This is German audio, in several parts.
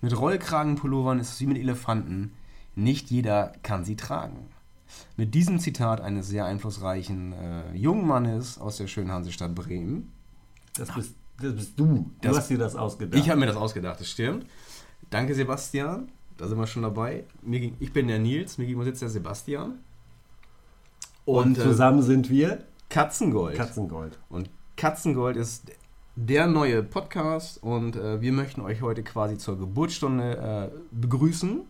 Mit Rollkragenpullovern ist es wie mit Elefanten. Nicht jeder kann sie tragen. Mit diesem Zitat eines sehr einflussreichen äh, jungen Mannes aus der schönen Hansestadt Bremen. Das bist, das bist du. Das- du hast dir das ausgedacht. Ich habe mir das ausgedacht, das stimmt. Danke, Sebastian. Da sind wir schon dabei. Mir ging, ich bin der Nils, mir gegenüber sitzt der Sebastian. und äh, zusammen sind wir Katzengold. Katzengold. Und Katzengold ist der neue Podcast und äh, wir möchten euch heute quasi zur Geburtsstunde äh, begrüßen.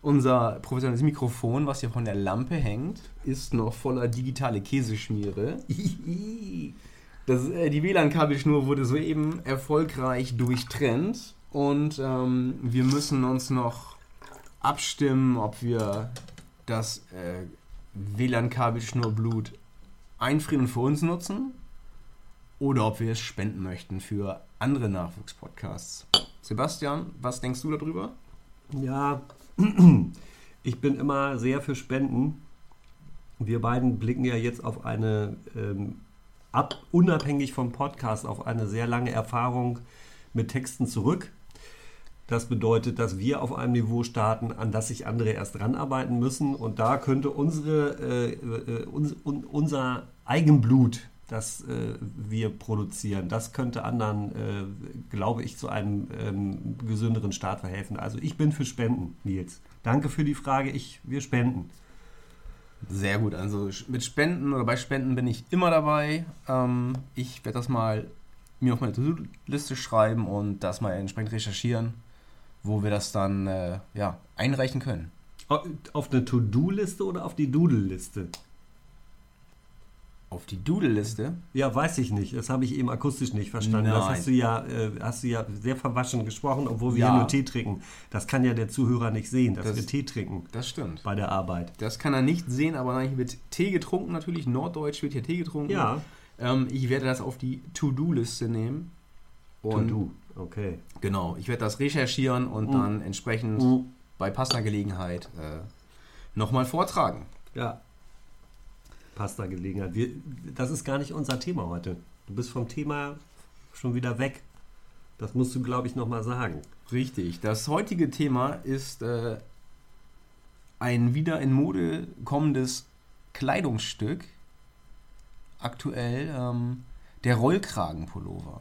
Unser professionelles Mikrofon, was hier von der Lampe hängt, ist noch voller digitale Käseschmiere. Das, äh, die WLAN-Kabelschnur wurde soeben erfolgreich durchtrennt und ähm, wir müssen uns noch abstimmen, ob wir das äh, WLAN-Kabelschnurblut einfrieren und für uns nutzen oder ob wir es spenden möchten für andere Nachwuchspodcasts. Sebastian, was denkst du darüber? Ja, ich bin immer sehr für Spenden. Wir beiden blicken ja jetzt auf eine, ähm, ab, unabhängig vom Podcast, auf eine sehr lange Erfahrung mit Texten zurück. Das bedeutet, dass wir auf einem Niveau starten, an das sich andere erst ranarbeiten müssen. Und da könnte unsere, äh, äh, uns, un, unser Eigenblut, das äh, wir produzieren, das könnte anderen, äh, glaube ich, zu einem ähm, gesünderen Start verhelfen. Also ich bin für Spenden, Nils. Danke für die Frage. Ich, wir spenden. Sehr gut, also mit Spenden oder bei Spenden bin ich immer dabei. Ähm, ich werde das mal mir auf meine To-Do-Liste schreiben und das mal entsprechend recherchieren, wo wir das dann äh, ja, einreichen können. Auf eine To-Do-Liste oder auf die Doodle-Liste? Auf die Doodle-Liste. Ja, weiß ich nicht. Das habe ich eben akustisch nicht verstanden. Das Nein. hast du ja, äh, hast du ja sehr verwaschen gesprochen, obwohl wir Ja. hier nur Tee trinken. Das kann ja der Zuhörer nicht sehen, dass Das- wir Tee trinken Das stimmt. bei der Arbeit. Das kann er nicht sehen, aber nein, wird Tee getrunken natürlich. Norddeutsch wird hier Tee getrunken. Ja, Ähm, ich werde das auf die To-Do-Liste nehmen. To-Do. Okay. Genau, ich werde das recherchieren und Mhm. dann entsprechend Mhm. bei passender Gelegenheit äh, nochmal vortragen. Ja. Pasta-Gelegenheit. Wir, das ist gar nicht unser Thema heute. Du bist vom Thema schon wieder weg. Das musst du, glaube ich, nochmal sagen. Richtig. Das heutige Thema ist äh, ein wieder in Mode kommendes Kleidungsstück. Aktuell ähm, der Rollkragenpullover.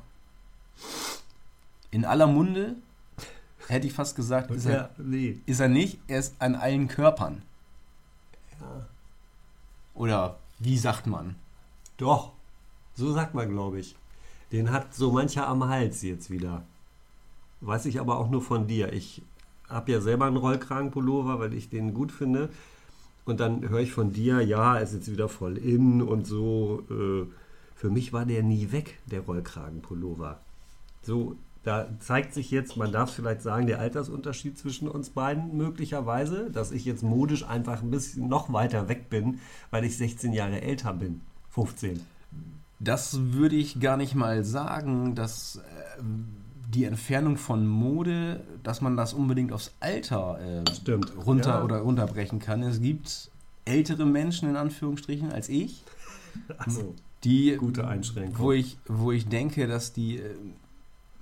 In aller Munde hätte ich fast gesagt, ist er, Ja, nee. ist er nicht. Er ist an allen Körpern. Ja. Oder wie sagt man? Doch, so sagt man, glaube ich. Den hat so mancher am Hals jetzt wieder. Weiß ich aber auch nur von dir. Ich habe ja selber einen Rollkragenpullover, weil ich den gut finde. Und dann höre ich von dir, ja, ist jetzt wieder voll in und so. Äh, für mich war der nie weg, der Rollkragenpullover. So, da zeigt sich jetzt, man darf vielleicht sagen, der Altersunterschied zwischen uns beiden möglicherweise, dass ich jetzt modisch einfach ein bisschen noch weiter weg bin, weil ich 16 Jahre älter bin. 15. Das würde ich gar nicht mal sagen, dass äh, die Entfernung von Mode, dass man das unbedingt aufs Alter äh, runter Ja. oder runterbrechen kann. Es gibt ältere Menschen in Anführungsstrichen als ich, Also, die gute Einschränkung. wo ich wo ich denke, dass die äh,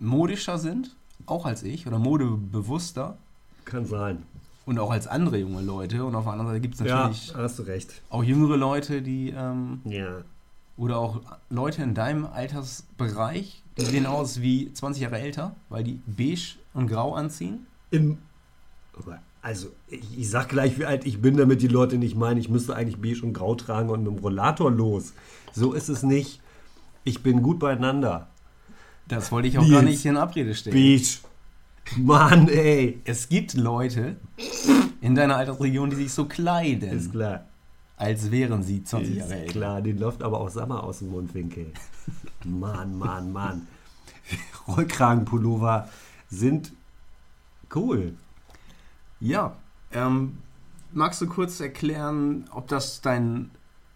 modischer sind, auch als ich oder modebewusster Kann sein. und auch als andere junge Leute. Und auf der anderen Seite gibt es natürlich Ja, hast du recht. auch jüngere Leute, die ähm, Ja. Oder auch Leute in deinem Altersbereich, die sehen aus wie 20 Jahre älter, weil die beige und grau anziehen. Im, also, ich, ich sag gleich, wie alt ich bin, damit die Leute nicht meinen, ich müsste eigentlich beige und grau tragen und mit dem Rollator los. So ist es nicht. Ich bin gut beieinander. Das wollte ich auch Nils. gar nicht in Abrede stellen. Beige. Mann, ey. Es gibt Leute in deiner Altersregion, die sich so Ist kleiden, klar. als wären sie 20 Ist Jahre älter. klar, den läuft aber auch Sommer aus dem Mundwinkel. Mann, Mann, Mann. Rollkragenpullover sind cool. Ja, ähm, magst du kurz erklären, ob das dein,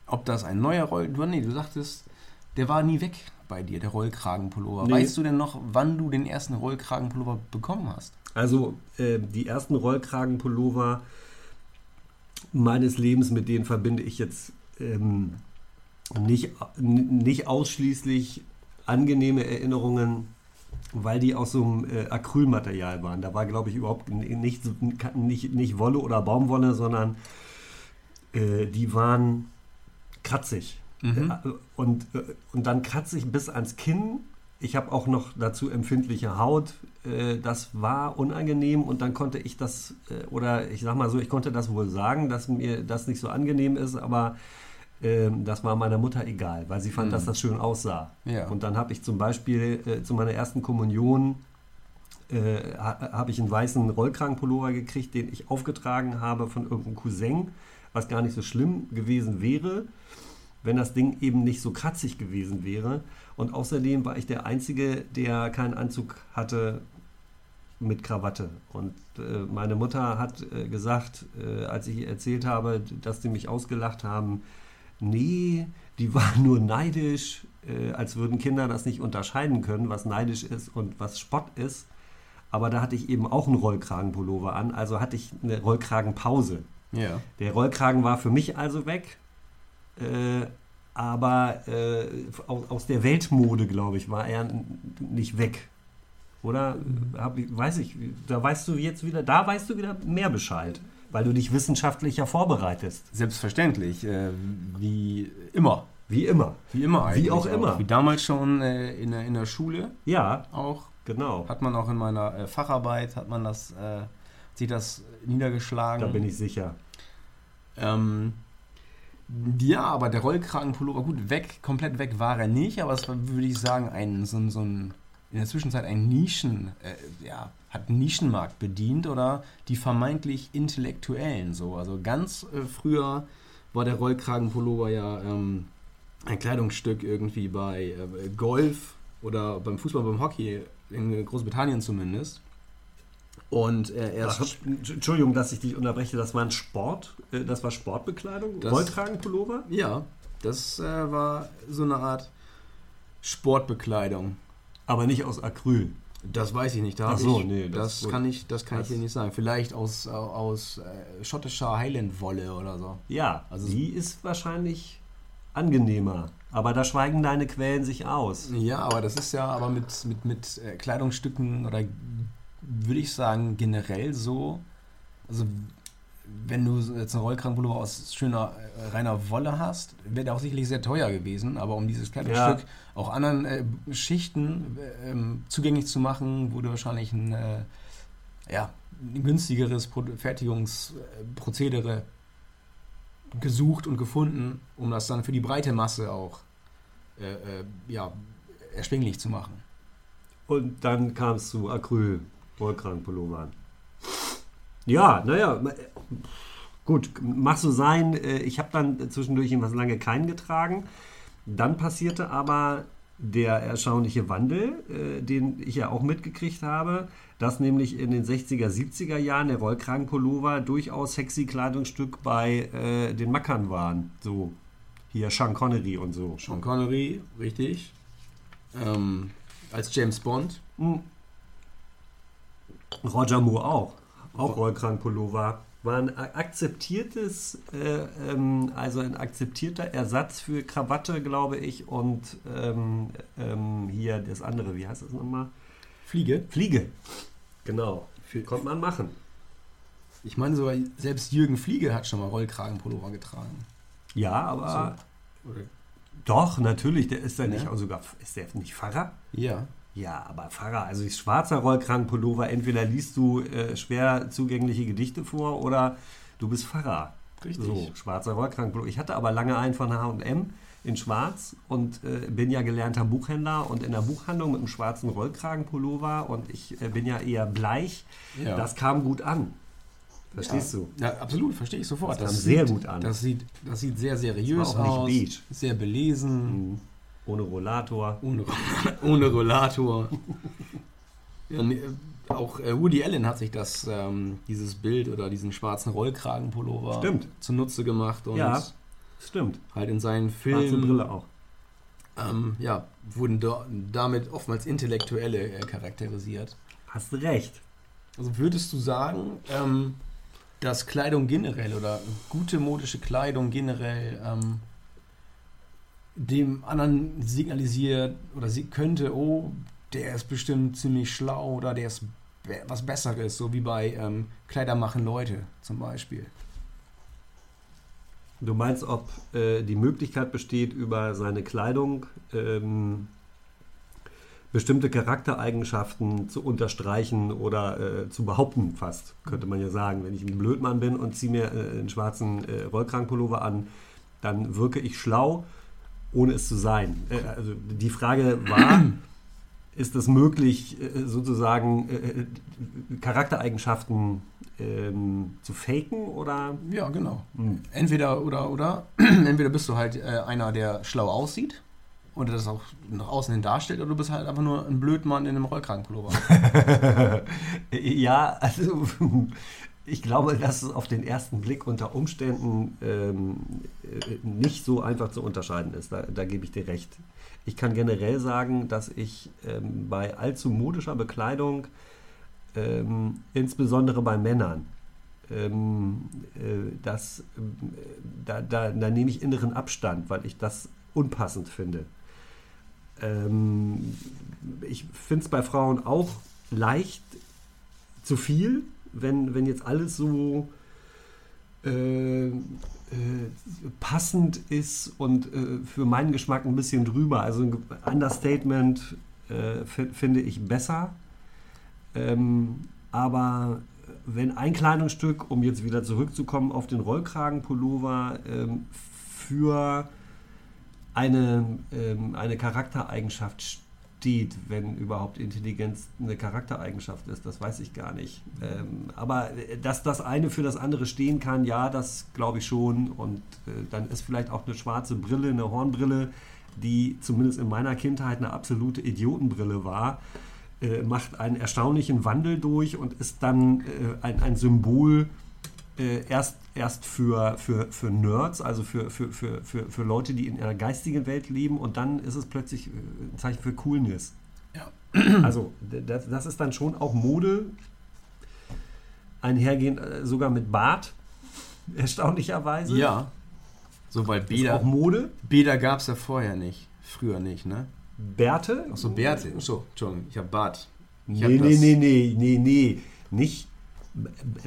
ob das ein neuer Roll... Du, nee, du sagtest, der war nie weg bei dir, der Rollkragenpullover. Nee. Weißt du denn noch, wann du den ersten Rollkragenpullover bekommen hast? Also äh, die ersten Rollkragenpullover meines Lebens, mit denen verbinde ich jetzt ähm, nicht, nicht ausschließlich angenehme Erinnerungen. weil die aus so einem äh, Acrylmaterial waren. Da war, glaube ich, überhaupt nicht, nicht, nicht Wolle oder Baumwolle, sondern äh, die waren kratzig. Mhm. Äh, Und, äh, und dann kratzig bis ans Kinn. Ich habe auch noch dazu empfindliche Haut. Äh, Das war unangenehm und dann konnte ich das, oder ich sag mal so, ich konnte das wohl sagen, dass mir das nicht so angenehm ist, aber ähm, das war meiner Mutter egal, weil sie fand, Mhm. dass das schön aussah. Ja. Und dann habe ich zum Beispiel zu meiner ersten Kommunion ha, habe ich einen weißen Rollkragenpullover gekriegt, den ich aufgetragen habe von irgendeinem Cousin, was gar nicht so schlimm gewesen wäre, wenn das Ding eben nicht so kratzig gewesen wäre. Und außerdem war ich der Einzige, der keinen Anzug hatte mit Krawatte. Und äh, meine Mutter hat äh, gesagt, äh, als ich ihr erzählt habe, dass die mich ausgelacht haben, nee, die waren nur neidisch, äh, als würden Kinder das nicht unterscheiden können, was neidisch ist und was Spott ist. Aber da hatte ich eben auch einen Rollkragenpullover an, also hatte ich eine Rollkragenpause. Ja. Der Rollkragen war für mich also weg, äh, aber äh, aus, aus der Weltmode, glaube ich, war er nicht weg. Oder hab weiß ich, da weißt du jetzt wieder, da weißt du wieder mehr Bescheid, weil du dich wissenschaftlicher vorbereitest. Selbstverständlich. Äh, wie immer. Wie immer. Wie immer eigentlich. auch immer. Wie damals schon äh, in, der, in der Schule Ja, auch. genau. Hat man auch in meiner äh, Facharbeit, hat man das, äh, sich das niedergeschlagen. Da bin ich sicher. Ähm, ja, aber der Rollkragenpullover, gut, weg, komplett weg war er nicht, aber es war, würde ich sagen, ein, so, so ein, in der Zwischenzeit ein Nischen, äh, ja, hat Nischenmarkt bedient oder die vermeintlich Intellektuellen so. Also ganz äh, früher war der Rollkragenpullover ja ähm, ein Kleidungsstück irgendwie bei äh, Golf oder beim Fußball, beim Hockey, in Großbritannien zumindest. Und äh, erst Ach, Entschuldigung, dass ich dich unterbreche, das war ein Sport, äh, das war Sportbekleidung, Das- Rollkragenpullover? Ja, das äh, war so eine Art Sportbekleidung. Aber nicht aus Acryl. Das weiß ich nicht. Da Ach so, ich, nee, das, das- kann ich, das kann Das- ich hier nicht sagen. Vielleicht aus, aus äh, schottischer Highland-Wolle oder so. Ja, Also- die ist wahrscheinlich angenehmer. Aber da schweigen deine Quellen sich aus. Ja, aber das ist ja aber mit, mit, mit äh, Kleidungsstücken oder würde ich sagen generell so. Also wenn du jetzt einen Rollkragenpullover aus schöner äh, reiner Wolle hast, wäre der auch sicherlich sehr teuer gewesen. Aber um dieses Kleidungsstück auch anderen äh, Schichten äh, zugänglich zu machen, wurde wahrscheinlich ein, äh, ja, ein günstigeres Pro Fertigungsprozedere gesucht und gefunden, um das dann für die breite Masse auch äh, äh, ja, erschwinglich zu machen. Und dann kam es zu Acryl, Rollkragenpullovern. Ja, naja, gut, mach so sein. Äh, Ich habe dann zwischendurch was lange keinen getragen. Dann passierte aber der erstaunliche Wandel, äh, den ich ja auch mitgekriegt habe, dass nämlich in den 60er, 70er Jahren der Rollkragenpullover durchaus sexy Kleidungsstück bei äh, den Mackern waren. So, hier Sean Connery und so. Sean Connery, richtig. Ähm, als James Bond. Hm. Roger Moore auch. Auch Rollkragenpullover. War ein akzeptiertes, äh, ähm, also ein akzeptierter Ersatz für Krawatte, glaube ich, und ähm, ähm, hier das andere, wie heißt das nochmal? Fliege. Fliege. Genau. Für, Konnte man machen. ich meine sogar, selbst Jürgen Fliege hat schon mal Rollkragenpullover getragen. Ja, aber Oder? doch, natürlich, der ist ja Ja. nicht auch sogar, ist der nicht Pfarrer? Ja. Ja, aber Pfarrer, also ist schwarzer Rollkragenpullover, entweder liest du äh, schwer zugängliche Gedichte vor oder du bist Pfarrer. Richtig. So, schwarzer Rollkragenpullover. Ich hatte aber lange einen von H&M in schwarz und äh, bin ja gelernter Buchhändler und in der Buchhandlung mit einem schwarzen Rollkragenpullover und ich äh, bin ja eher bleich. Ja. Das kam gut an. Verstehst ja. du? Ja, absolut, verstehe ich sofort. Das kam sehr sieht, gut an. Das sieht, das sieht sehr seriös Das aus. Sehr belesen. Mhm. Ohne Rollator. Ohne, ohne Rollator. ja, nee, auch äh, Woody Allen hat sich das, ähm, dieses Bild oder diesen schwarzen Rollkragenpullover Stimmt. zunutze gemacht und Ja. Stimmt. halt in seinen Schwarze Filmen Brille auch. ähm, ja, wurden da, damit oftmals Intellektuelle äh, charakterisiert. Hast recht. Also würdest du sagen, ähm, dass Kleidung generell oder gute modische Kleidung generell ähm, dem anderen signalisiert oder sie könnte, oh, der ist bestimmt ziemlich schlau oder der ist was Besseres, so wie bei ähm, Kleider machen Leute zum Beispiel. Du meinst, ob äh, die Möglichkeit besteht, über seine Kleidung ähm, bestimmte Charaktereigenschaften zu unterstreichen oder äh, zu behaupten, fast, könnte man ja sagen. Wenn ich ein Blödmann bin und ziehe mir äh, einen schwarzen äh, Rollkragenpullover an, dann wirke ich schlau, ohne es zu sein. Äh, also die Frage war, ist es möglich, äh, sozusagen äh, Charaktereigenschaften ähm, zu faken oder Ja, genau. Hm. Entweder oder oder entweder bist du halt äh, einer, der schlau aussieht und das auch nach außen hin darstellt, oder du bist halt einfach nur ein Blödmann in einem Rollkragenpullover. ja, also ich glaube, dass es auf den ersten Blick unter Umständen ähm, äh, nicht so einfach zu unterscheiden ist. Da, da gebe ich dir recht. Ich kann generell sagen, dass ich ähm, bei allzu modischer Bekleidung, ähm, insbesondere bei Männern, ähm, äh, das, ähm, da, da, da nehme ich inneren Abstand, weil ich das unpassend finde. Ähm, ich finde es bei Frauen auch leicht zu viel, wenn, wenn jetzt alles so äh, äh, passend ist und äh, für meinen Geschmack ein bisschen drüber. Also ein Understatement äh, fi- finde ich besser. Ähm, aber wenn ein Kleidungsstück, um jetzt wieder zurückzukommen auf den Rollkragenpullover, ähm, für eine, ähm, eine Charaktereigenschaft steht, wenn überhaupt Intelligenz eine Charaktereigenschaft ist, das weiß ich gar nicht. Ähm, aber äh, dass das eine für das andere stehen kann, ja, das glaube ich schon. Und äh, dann ist vielleicht auch eine schwarze Brille, eine Hornbrille, die zumindest in meiner Kindheit eine absolute Idiotenbrille war, äh, macht einen erstaunlichen Wandel durch und ist dann äh, ein, ein Symbol äh, erst, erst für, für, für Nerds, also für, für, für, für, für Leute, die in einer geistigen Welt leben und dann ist es plötzlich äh, ein Zeichen für Coolness. Ja. Also das, das ist dann schon auch Mode, einhergehend äh, sogar mit Bart, erstaunlicherweise. ja. So, weil Ist Bäder, auch Mode. Bäder gab es ja vorher nicht. Früher nicht, ne? Bärte. Achso, Bärte. Achso, Entschuldigung, ich habe Bart. Ich hab Nee, nee, das- nee, nee, nee, nee. Nicht.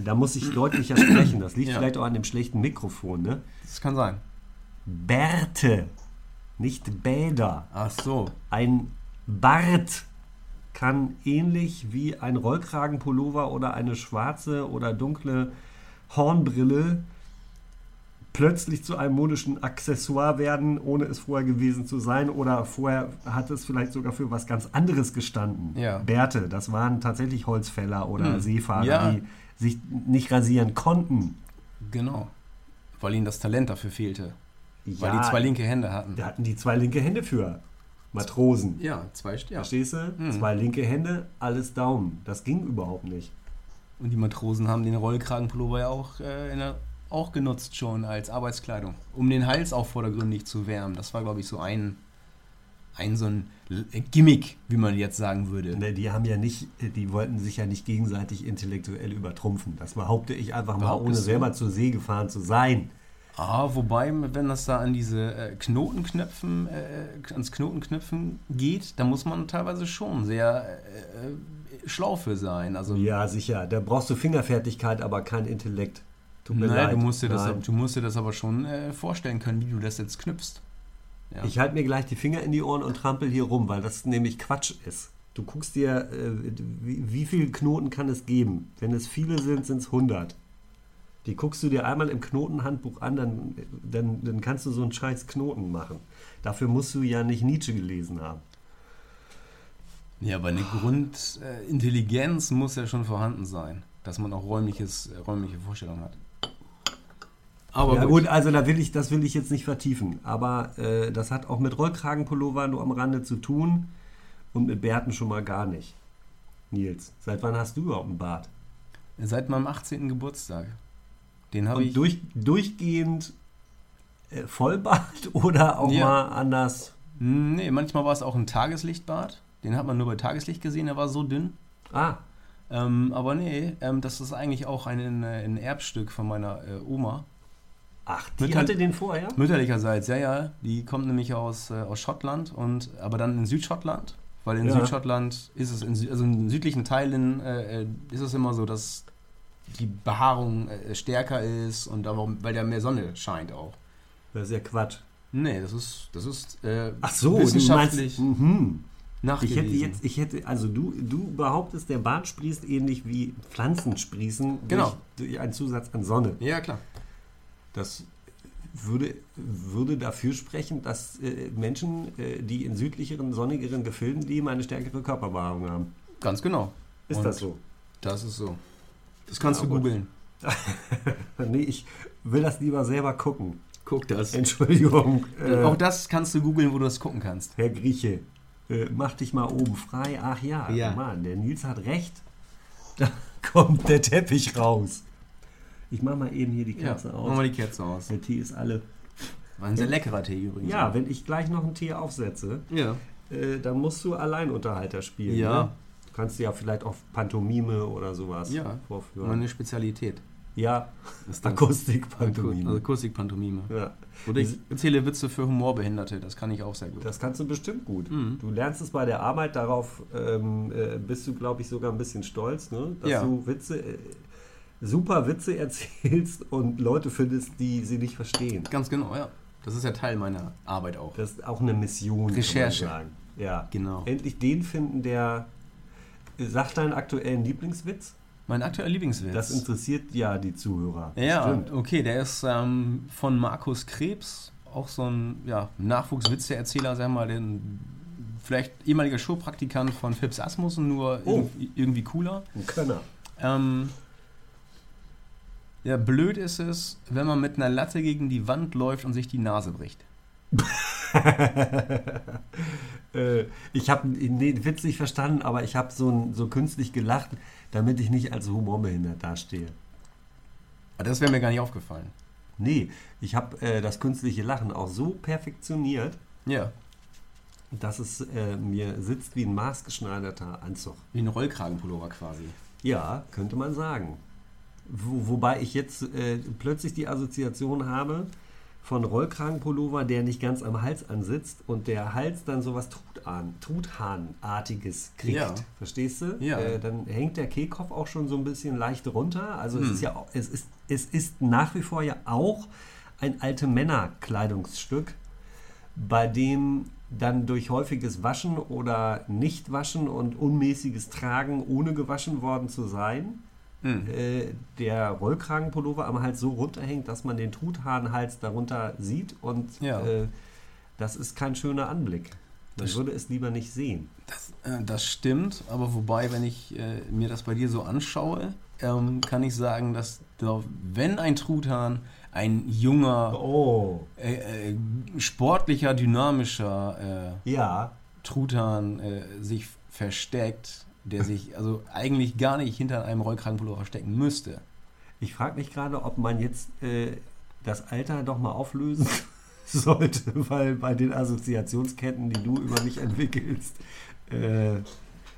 Da muss ich deutlicher sprechen. Das liegt Ja. vielleicht auch an dem schlechten Mikrofon, ne? Das kann sein. Bärte, nicht Bäder. Ach so. Ein Bart kann ähnlich wie ein Rollkragenpullover oder eine schwarze oder dunkle Hornbrille plötzlich zu einem modischen Accessoire werden, ohne es vorher gewesen zu sein. Oder vorher hat es vielleicht sogar für was ganz anderes gestanden. Ja. Bärte, das waren tatsächlich Holzfäller oder Hm. Seefahrer, Ja. die sich nicht rasieren konnten. Genau. Weil ihnen das Talent dafür fehlte. Weil Ja, die zwei linke Hände hatten. Da hatten die zwei linke Hände für. Matrosen. Ja, zwei St- ja. Verstehst du? Mhm. Zwei linke Hände, alles Daumen. Das ging überhaupt nicht. Und die Matrosen haben den Rollkragenpullover ja auch, äh, in der, auch genutzt schon als Arbeitskleidung, um den Hals auch vordergründig zu wärmen. Das war, glaube ich, so ein, ein so ein Gimmick, wie man jetzt sagen würde. Ne, die haben ja nicht, die wollten sich ja nicht gegenseitig intellektuell übertrumpfen. Das behaupte ich einfach mal, ohne selber zur See gefahren zu sein. Ah, wobei, wenn das da an diese äh, Knotenknöpfen, äh, ans Knotenknöpfen geht, da muss man teilweise schon sehr äh, äh, schlau für sein. Also, Ja, sicher. Da brauchst du Fingerfertigkeit, aber kein Intellekt. Tut mir nein, leid. du musst, dir das, Nein. du musst dir das aber schon äh, vorstellen können, wie du das jetzt knüpfst. Ja. Ich halte mir gleich die Finger in die Ohren und trampel hier rum, weil das nämlich Quatsch ist. Du guckst dir, äh, wie, wie viele Knoten kann es geben? Wenn es viele sind, sind es 100. Die guckst du dir einmal im Knotenhandbuch an, dann, dann, dann kannst du so einen scheiß Knoten machen. Dafür musst du ja nicht Nietzsche gelesen haben. Ja, aber eine Grundintelligenz muss ja schon vorhanden sein, dass man auch räumliches, äh, räumliche Vorstellungen hat. Aber ja, gut. gut, also da will ich, das will ich jetzt nicht vertiefen. Aber äh, das hat auch mit Rollkragenpullover nur am Rande zu tun und mit Bärten schon mal gar nicht. Nils, seit wann hast du überhaupt einen Bart? Seit meinem 18. Geburtstag. Den habe ich. durch, durchgehend äh, Vollbart oder auch Ja. mal anders? Nee, manchmal war es auch ein Tageslichtbart. Den hat man nur bei Tageslicht gesehen, der war so dünn. Ah, Ähm, aber nee, ähm, das ist eigentlich auch ein, ein Erbstück von meiner äh, Oma. Ach, die Mütter- hatte den vorher? Mütterlicherseits, ja, ja. Die kommt nämlich aus, äh, aus Schottland, und, aber dann in Südschottland. Weil in Ja. Südschottland ist es, in, also in südlichen Teilen äh, äh, ist es immer so, dass die Behaarung äh, stärker ist und aber, weil da mehr Sonne scheint auch. Das ist ja Quatsch. Nee, das ist, das ist äh, Ach so, wissenschaftlich du meinst, mhm. Ich hätte jetzt, ich hätte, also du, du behauptest, der Bart sprießt ähnlich wie Pflanzen sprießen Genau. durch, durch einen Zusatz an Sonne. ja, klar. Das würde, würde dafür sprechen, dass äh, Menschen, äh, die in südlicheren, sonnigeren Gefilden leben, eine stärkere Körperbehaarung haben. Ganz genau. Ist Und das so? Das ist so. Das kannst Ja, du googeln. nee, ich will das lieber selber gucken. Guck das. Entschuldigung. Äh, Auch das kannst du googeln, wo du das gucken kannst. Herr Grieche, äh, mach dich mal oben frei. Ach ja, Ja. Mann, der Nils hat recht. Da kommt der Teppich raus. Ich mach mal eben hier die Ja, Kerze mach aus. mal die Kerze aus. Der Tee ist alle. War ein sehr leckerer Tee übrigens. Ja, wenn ich gleich noch einen Tee aufsetze, Ja. äh, dann musst du Alleinunterhalter spielen. Ja. Ne? Du kannst ja vielleicht auf Pantomime oder sowas Ja. vorführen. Meine Spezialität. ja. Akustik-Pantomime. Also Akustikpantomime. ja. Oder ich erzähle Witze für Humorbehinderte, das kann ich auch sehr gut. Das kannst du bestimmt gut. Mhm. Du lernst es bei der Arbeit, darauf ähm, äh, bist du, glaube ich, sogar ein bisschen stolz, ne? dass Ja. du Witze, äh, super Witze erzählst und Leute findest, die sie nicht verstehen. Ganz genau, ja. Das ist ja Teil meiner Arbeit auch. Das ist auch eine Mission. Recherche. Kann man sagen. Ja. Genau. Endlich den finden, der. Sag deinen aktuellen Lieblingswitz. Mein aktueller Lieblingswitz. Das interessiert ja die Zuhörer. ja, Stimmt. okay, der ist ähm, von Markus Krebs, auch so ein ja, Nachwuchswitzeerzähler, sagen wir mal, den vielleicht ehemaliger Showpraktikant von Phipps Asmussen, nur Oh. irgendwie, irgendwie cooler. Ein Könner. Ähm, ja, blöd ist es, wenn man mit einer Latte gegen die Wand läuft und sich die Nase bricht. äh, ich habe den Witz nicht verstanden, aber ich habe so, so künstlich gelacht, damit ich nicht als humorbehindert dastehe. Aber das wäre mir gar nicht aufgefallen. Nee, ich habe äh, das künstliche Lachen auch so perfektioniert, Ja, dass es äh, mir sitzt wie ein maßgeschneiderter Anzug. wie ein Rollkragenpullover quasi. Ja, könnte man sagen. Wo, wobei ich jetzt äh, plötzlich die Assoziation habe von Rollkragenpullover, der nicht ganz am Hals ansitzt und der Hals dann sowas Truthahn, Truthahnartiges kriegt. Ja. Verstehst du? Ja. Äh, dann hängt der Kehlkopf auch schon so ein bisschen leicht runter. Also es Hm. ist ja auch, es ist, es ist nach wie vor ja auch ein alte Männerkleidungsstück, bei dem dann durch häufiges Waschen oder Nichtwaschen und unmäßiges Tragen, ohne gewaschen worden zu sein, Hm. äh, der Rollkragenpullover am Hals so runterhängt, dass man den Truthahnhals darunter sieht und Ja. äh, das ist kein schöner Anblick. Man Das- würde es lieber nicht sehen. Das, äh, das stimmt, aber wobei, wenn ich äh, mir das bei dir so anschaue, ähm, kann ich sagen, dass da, wenn ein Truthahn ein junger, Oh, äh, äh, sportlicher, dynamischer ja. Truthahn sich versteckt, der sich also eigentlich gar nicht hinter einem Rollkragenpullover verstecken müsste. Ich frage mich gerade, ob man jetzt äh, das Alter doch mal auflösen sollte, weil bei den Assoziationsketten, die du über mich entwickelst, äh,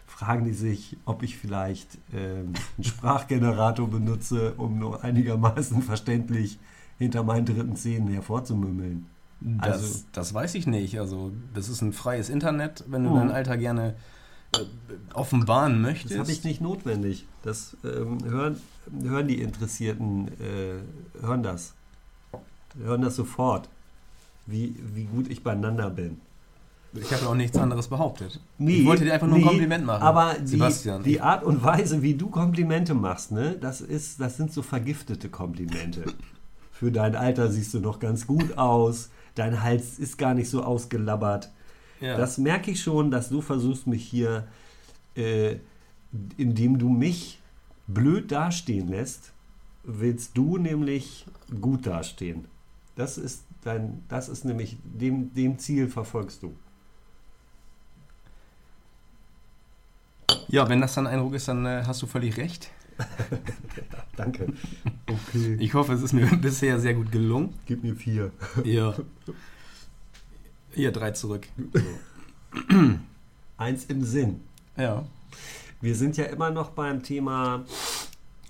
fragen die sich, ob ich vielleicht ähm, einen Sprachgenerator benutze, um nur einigermaßen verständlich hinter meinen dritten Zähnen hervorzumümmeln. Das, Also- das weiß ich nicht. Also, das ist ein freies Internet, wenn du Mhm. dein Alter gerne äh, offenbaren Das möchtest. habe ich nicht notwendig. Das ähm, hören, hören die Interessierten, äh, hören das. Hören das sofort, wie, wie gut ich beieinander bin. Ich habe auch nichts anderes behauptet. Nee, ich wollte dir einfach nur ein nee, Kompliment machen. Aber die, Sebastian. die Art und Weise, wie du Komplimente machst, ne, das, ist, das sind so vergiftete Komplimente. Für dein Alter siehst du noch ganz gut aus. Dein Hals ist gar nicht so ausgelabbert. Ja. Das merke ich schon, dass du versuchst, mich hier, äh, indem du mich blöd dastehen lässt, willst du nämlich gut dastehen. Das ist dein, das ist nämlich, dem, dem Ziel verfolgst du. ja, wenn das dein Eindruck ist, dann äh, hast du völlig recht. Danke. Okay. Ich hoffe, es ist mir bisher sehr gut gelungen. Gib mir vier. Ja. Hier, drei zurück. Eins im Sinn. Ja. Wir sind ja immer noch beim Thema,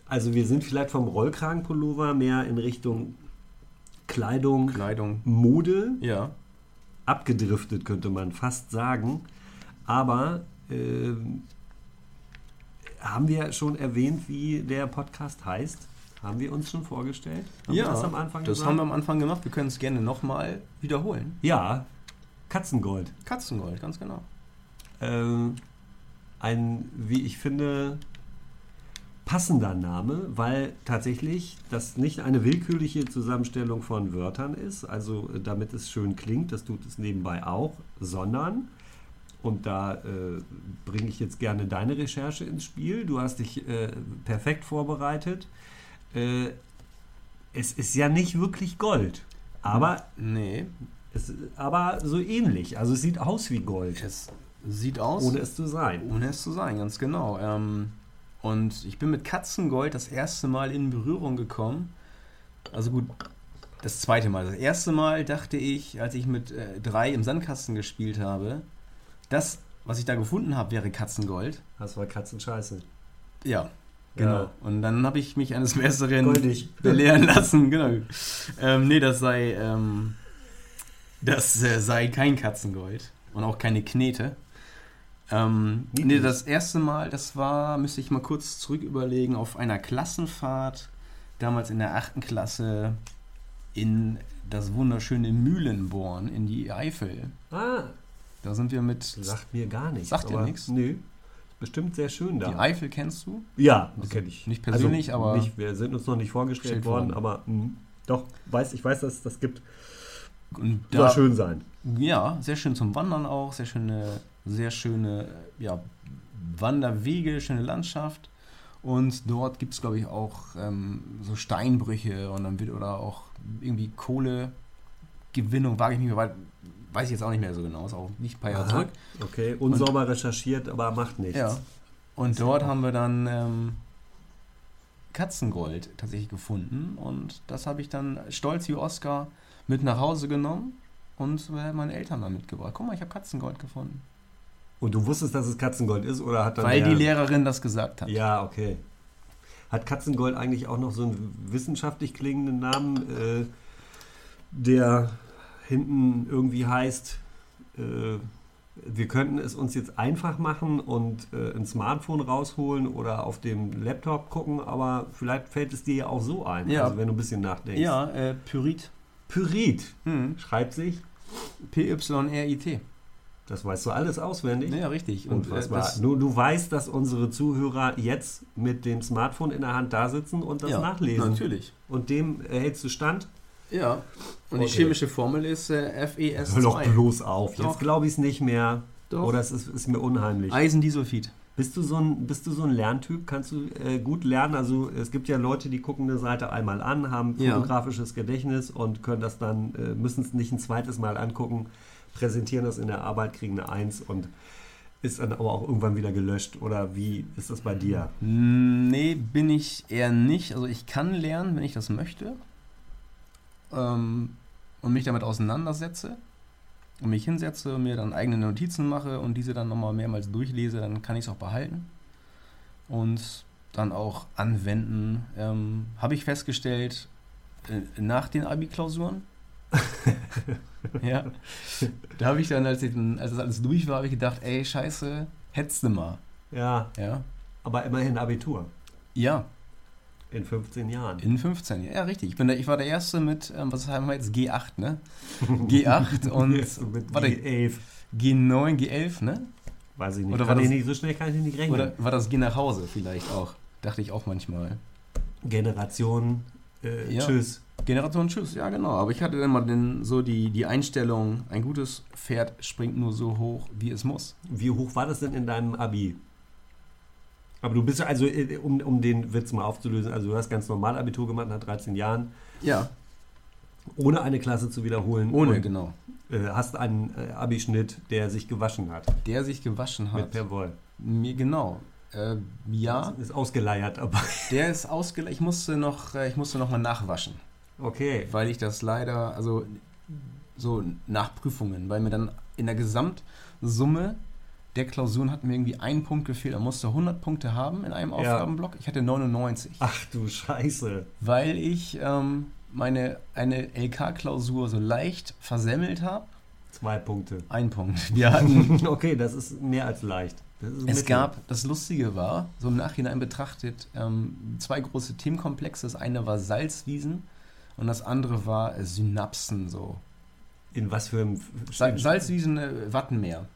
also wir sind vielleicht vom Rollkragenpullover mehr in Richtung Kleidung, Kleidung. Mode Ja. abgedriftet, könnte man fast sagen. Aber ähm, haben wir schon erwähnt, wie der Podcast heißt? Haben wir uns schon vorgestellt? Haben ja, wir das das haben wir am Anfang gemacht. Wir können es gerne nochmal wiederholen. Ja, Katzengold. Katzengold, ganz genau. Ähm, ein, wie ich finde, passender Name, weil tatsächlich das nicht eine willkürliche Zusammenstellung von Wörtern ist, also äh, damit es schön klingt, das tut es nebenbei auch, sondern, und da äh, bringe ich jetzt gerne deine Recherche ins Spiel, du hast dich äh, perfekt vorbereitet, äh, es ist ja nicht wirklich Gold, aber, Nee, es, aber so ähnlich, also es sieht aus wie Gold, es sieht aus, ohne es zu sein. ohne es zu sein, ganz genau. Ähm, und ich bin mit Katzengold das erste Mal in Berührung gekommen. Also gut, das zweite Mal. Das erste Mal dachte ich, als ich mit äh, drei im Sandkasten gespielt habe, das, was ich da gefunden habe, wäre Katzengold. Das war Katzenscheiße. Ja, genau. Ja. Und dann habe ich mich eines Besseren belehren lassen. Genau. Ähm, nee, das sei, ähm, das äh, sei kein Katzengold und auch keine Knete. Ähm, nee, das erste Mal, das war, müsste ich mal kurz zurück überlegen, auf einer Klassenfahrt, damals in der achten Klasse, in das wunderschöne Mühlenborn in die Eifel. Ah, Da sind wir mit. sagt mir gar nichts. Sagt dir nichts? Nö. Bestimmt sehr schön da. Die Eifel kennst du? ja, Also kenne ich. nicht persönlich, aber- Nicht, wir sind uns noch nicht vorgestellt Stellt worden, worden. aber mh, doch, weiß, ich weiß, dass es das gibt. Und Soll schön sein. Ja, sehr schön zum Wandern auch, sehr schöne, sehr schöne ja, Wanderwege, schöne Landschaft. Und dort gibt es, glaube ich, auch ähm, so Steinbrüche und dann wird oder auch irgendwie Kohlegewinnung, wage ich mich mal, weil- weiß ich jetzt auch nicht mehr so genau, ist auch nicht ein paar Jahre Aha. zurück. Okay, unsauber recherchiert, aber macht nichts. Ja. Und dort haben wir dann ähm, Katzengold tatsächlich gefunden und das habe ich dann stolz wie Oscar mit nach Hause genommen und äh, meinen Eltern dann mitgebracht. Guck mal, ich habe Katzengold gefunden. Und du wusstest, dass es Katzengold ist oder hat dann Weil der, die Lehrerin das gesagt hat. Ja, okay. Hat Katzengold eigentlich auch noch so einen wissenschaftlich klingenden Namen, äh, der hinten irgendwie heißt, äh, wir könnten es uns jetzt einfach machen und äh, ein Smartphone rausholen oder auf dem Laptop gucken, aber vielleicht fällt es dir ja auch so ein, Ja. also wenn du ein bisschen nachdenkst. Ja, äh, Pyrit. Pyrit Hm. schreibt sich, P-Y-R-I-T. das weißt du alles auswendig. Ja, richtig. Und äh, was das, du, du weißt, dass unsere Zuhörer jetzt mit dem Smartphone in der Hand da sitzen und das ja, nachlesen. Natürlich. Und dem erhältst du Stand? Ja. Und die Okay. chemische Formel ist äh, FeS2. Hör doch bloß auf. Doch. Jetzt glaube ich es nicht mehr. Doch. Oder es ist, ist mir unheimlich. Eisendisulfid. Bist du so ein, bist du so ein Lerntyp? Kannst du äh, gut lernen? Also es gibt ja Leute, die gucken eine Seite einmal an, haben Ja. fotografisches Gedächtnis und können das dann, äh, müssen es nicht ein zweites Mal angucken, präsentieren das in der Arbeit, kriegen eine Eins und ist dann aber auch irgendwann wieder gelöscht. Oder wie ist das bei dir? Nee, bin ich eher nicht. Also ich kann lernen, wenn ich das möchte. Ähm, und mich damit auseinandersetze. Und mich hinsetze und mir dann eigene Notizen mache und diese dann nochmal mehrmals durchlese, dann kann ich es auch behalten. Und dann auch anwenden. Ähm, Habe ich festgestellt, äh, nach den Abi-Klausuren. ja. Da habe ich dann, als, ich, als das alles durch war, habe ich gedacht, ey, scheiße, hättest du mal. Ja, Ja. aber immerhin Abitur. Ja, In 15 Jahren. In 15, ja, richtig. Ich, bin der, ich war der Erste mit, ähm, was haben wir jetzt, G8, ne? G8 und mit warte, G11. G9, G11, ne? Weiß ich nicht. Oder war ich das- nicht so schnell kann ich nicht rechnen. Oder war das Geh nach Hause vielleicht auch? Dachte ich auch manchmal. Generation äh, Ja. Tschüss. Generation Tschüss, ja genau. Aber ich hatte dann mal den, so die, die Einstellung, ein gutes Pferd springt nur so hoch, wie es muss. Wie hoch war das denn in deinem Abi? Aber du bist ja, also äh, um, um den Witz mal aufzulösen, also du hast ganz normal Abitur gemacht nach 13 Jahren, Ja, ohne eine Klasse zu wiederholen. ohne, und, genau. äh, hast einen äh, Abischnitt, der sich gewaschen hat. Der sich gewaschen Mit hat. Perwoll. Mir, genau. Äh, ja, Ist ausgeleiert, aber der ist ausgelegt. Ich musste noch, äh, ich musste noch mal nachwaschen. okay. weil ich das leider, also so nach Prüfungen, weil mir dann in der Gesamtsumme der Klausuren hat mir irgendwie ein Punkt gefehlt. Man musste 100 Punkte haben in einem Ja. Aufgabenblock. Ich hatte 99, Ach du Scheiße. weil ich ähm, meine eine LK-Klausur so leicht versemmelt habe Zwei Punkte. Ein Punkt. Wir hatten, okay, das ist mehr als leicht. Es mittel. gab, das Lustige war, so im Nachhinein betrachtet, ähm, zwei große Themenkomplexe. Das eine war Salzwiesen und das andere war Synapsen, so. In was für ein. Sa Salzwiesen, äh, Wattenmeer.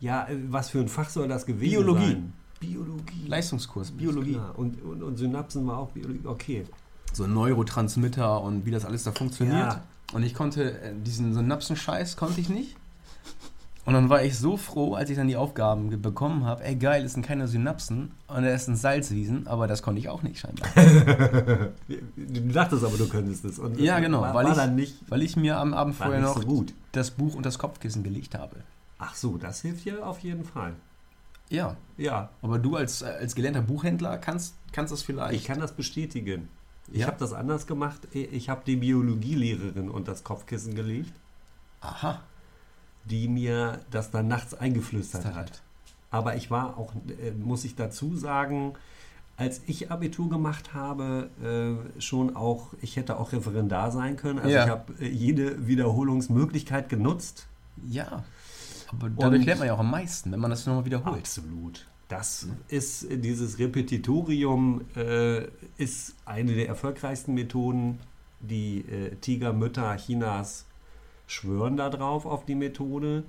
Ja, äh, was für ein Fach soll das gewesen Biologie. sein? Biologie. Leistungskurs, Ist Biologie. klar. Und, und, und Synapsen war auch Biologie. Okay. So Neurotransmitter und wie das alles da funktioniert. Ja. Und ich konnte äh, diesen Synapsen-Scheiß konnte ich nicht. Und dann war ich so froh, als ich dann die Aufgaben bekommen habe. Ey, geil, es sind keine Synapsen und es sind Salzwiesen, aber das konnte ich auch nicht scheinbar. Du dachtest aber, du könntest es. Und Ja, genau, War, weil war ich- dann nicht, Weil ich mir am Abend vorher nicht noch so gut. das Buch und das Kopfkissen gelegt habe. Ach so, das hilft dir auf jeden Fall. Ja, Ja, aber du als, als gelernter Buchhändler kannst, kannst das vielleicht. ich kann das bestätigen. Ich Ja? habe das anders gemacht. Ich habe die Biologielehrerin unter das Kopfkissen gelegt, Aha, die mir das dann nachts eingeflüstert hat. halt. Aber ich war auch, äh, muss ich dazu sagen, als ich Abitur gemacht habe, äh, schon auch, ich hätte auch Referendar sein können. Also Ja. ich habe äh, jede Wiederholungsmöglichkeit genutzt. Ja, aber dadurch Und- lernt man ja auch am meisten, wenn man das nochmal wiederholt. Absolut. Das ist dieses Repetitorium äh, ist eine der erfolgreichsten Methoden. Die äh, Tigermütter Chinas schwören darauf auf die Methode.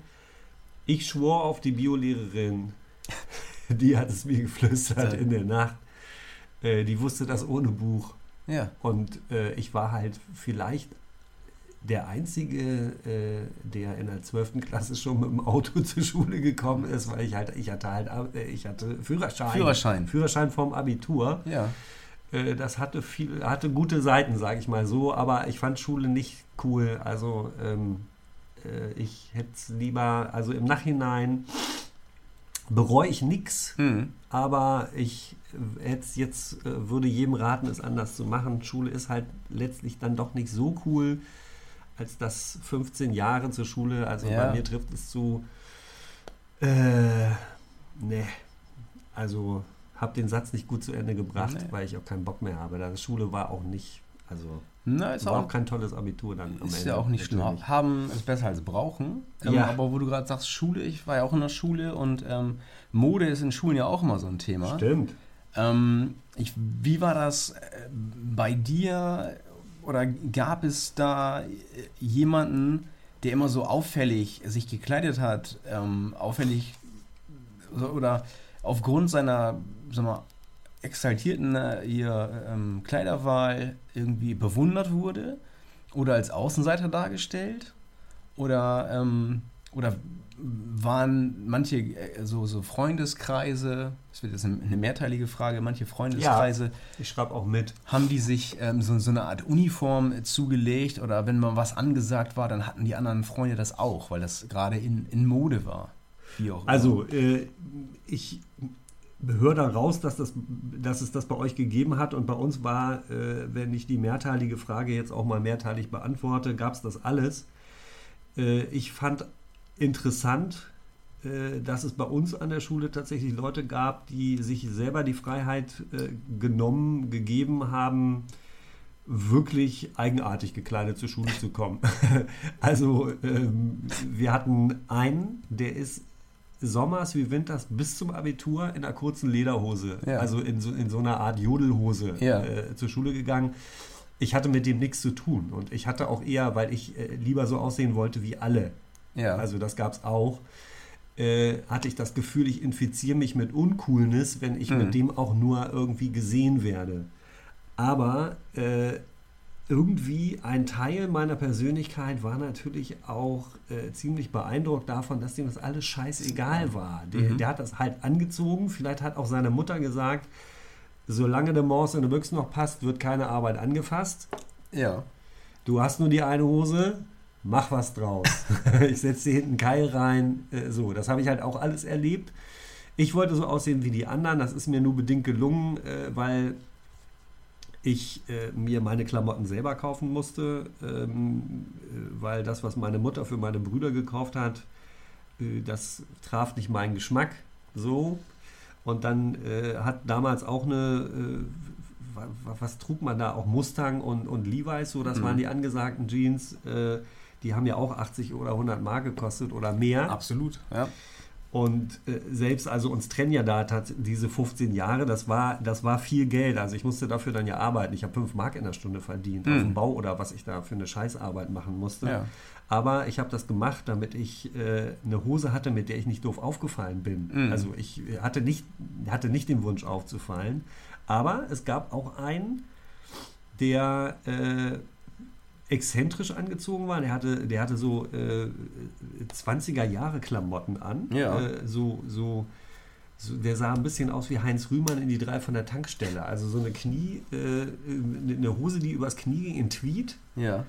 Ich schwor auf die Biolehrerin. Die hat es mir geflüstert in der Nacht. Äh, die wusste das ohne Buch. Ja, Und äh, ich war halt vielleicht der Einzige, äh, der in der 12. Klasse schon mit dem Auto zur Schule gekommen ist, weil ich halt, ich hatte halt, äh, ich hatte Führerschein. Führerschein. Führerschein vom Abitur. ja. Äh, das hatte viel, hatte gute Seiten, sage ich mal so, aber ich fand Schule nicht cool. Also ähm, äh, ich hätte es lieber, also im Nachhinein bereue ich nichts. Hm. Aber ich hätte jetzt, äh, würde jedem raten, es anders zu machen. Schule ist halt letztlich dann doch nicht so cool, als das 15 Jahre zur Schule, also Ja. bei mir trifft es zu, äh, ne, also habe den Satz nicht gut zu Ende gebracht, Nee. weil ich auch keinen Bock mehr habe. Das Schule war auch nicht, also Na, ist war auch, auch kein tolles Abitur dann am ist Ende. ja auch nicht schlimm. Haben ist besser als brauchen. Ähm, Ja. Aber wo du gerade sagst, Schule, ich war ja auch in der Schule und ähm, Mode ist in Schulen ja auch immer so ein Thema. Stimmt. Ähm, ich, wie war das äh, bei dir oder gab es da äh, jemanden, der immer so auffällig sich gekleidet hat, ähm, auffällig oder aufgrund seiner sag mal, exaltierten äh, ihr, ähm, Kleiderwahl irgendwie bewundert wurde oder als Außenseiter dargestellt? Oder, ähm, oder waren manche äh, so, so Freundeskreise, das wird jetzt eine, mehrteilige Frage, manche Freundeskreise, Ich schreibe auch mit. haben die sich ähm, so, so eine Art Uniform äh, zugelegt oder wenn mal was angesagt war, dann hatten die anderen Freunde das auch, weil das gerade in, in Mode war. Wie auch immer. Also, äh, ich höre da raus, dass, das, dass es das bei euch gegeben hat und bei uns war, äh, wenn ich die mehrteilige Frage jetzt auch mal mehrteilig beantworte, gab es das alles. Äh, ich fand interessant, äh, dass es bei uns an der Schule tatsächlich Leute gab, die sich selber die Freiheit äh, genommen, gegeben haben, wirklich eigenartig gekleidet zur Schule zu kommen. also ähm, wir hatten einen, der ist sommers wie winters bis zum Abitur in einer kurzen Lederhose, Ja. also in so, in so einer Art Jodelhose Ja. äh, zur Schule gegangen. Ich hatte mit dem nichts zu tun und ich hatte auch eher, weil ich äh, lieber so aussehen wollte wie alle, ja. also das gab es auch, äh, hatte ich das Gefühl, ich infiziere mich mit Uncoolness, wenn ich Mhm. mit dem auch nur irgendwie gesehen werde. Aber äh, irgendwie ein Teil meiner Persönlichkeit war natürlich auch äh, ziemlich beeindruckt davon, dass dem das alles scheißegal war. Der, Mhm. der hat das halt angezogen. Vielleicht hat auch seine Mutter gesagt, solange der Morse in der Büchse noch passt, wird keine Arbeit angefasst. ja. Du hast nur die eine Hose, mach was draus. ich setze dir hinten Keil rein. Äh, so, das habe ich halt auch alles erlebt. Ich wollte so aussehen wie die anderen. Das ist mir nur bedingt gelungen, äh, weil ich äh, mir meine Klamotten selber kaufen musste, ähm, äh, weil das, was meine Mutter für meine Brüder gekauft hat, äh, das traf nicht meinen Geschmack. So. Und dann äh, hat damals auch eine, wa- wa- was trug man da? Auch Mustang und, und Levi's, so das Mhm. waren die angesagten Jeans. Äh, die haben ja auch 80 oder 100 Mark gekostet oder mehr. Absolut, ja. Und äh, selbst, also uns trennen ja da diese 15 Jahre, das war, das war viel Geld. Also ich musste dafür dann ja arbeiten. Ich habe 5 Mark in der Stunde verdient auf Mhm. dem Bau oder was ich da für eine Scheißarbeit machen musste. Ja. Aber ich habe das gemacht, damit ich äh, eine Hose hatte, mit der ich nicht doof aufgefallen bin. Mhm. Also ich hatte nicht, hatte nicht den Wunsch aufzufallen. Aber es gab auch einen, der äh, exzentrisch angezogen war. Der hatte, der hatte so äh, 20er Jahre Klamotten an. Ja. Äh, so, so, so, der sah ein bisschen aus wie Heinz Rühmann in die drei von der Tankstelle. Also so eine Knie, äh, eine Hose, die übers Knie ging in Tweed. Ja.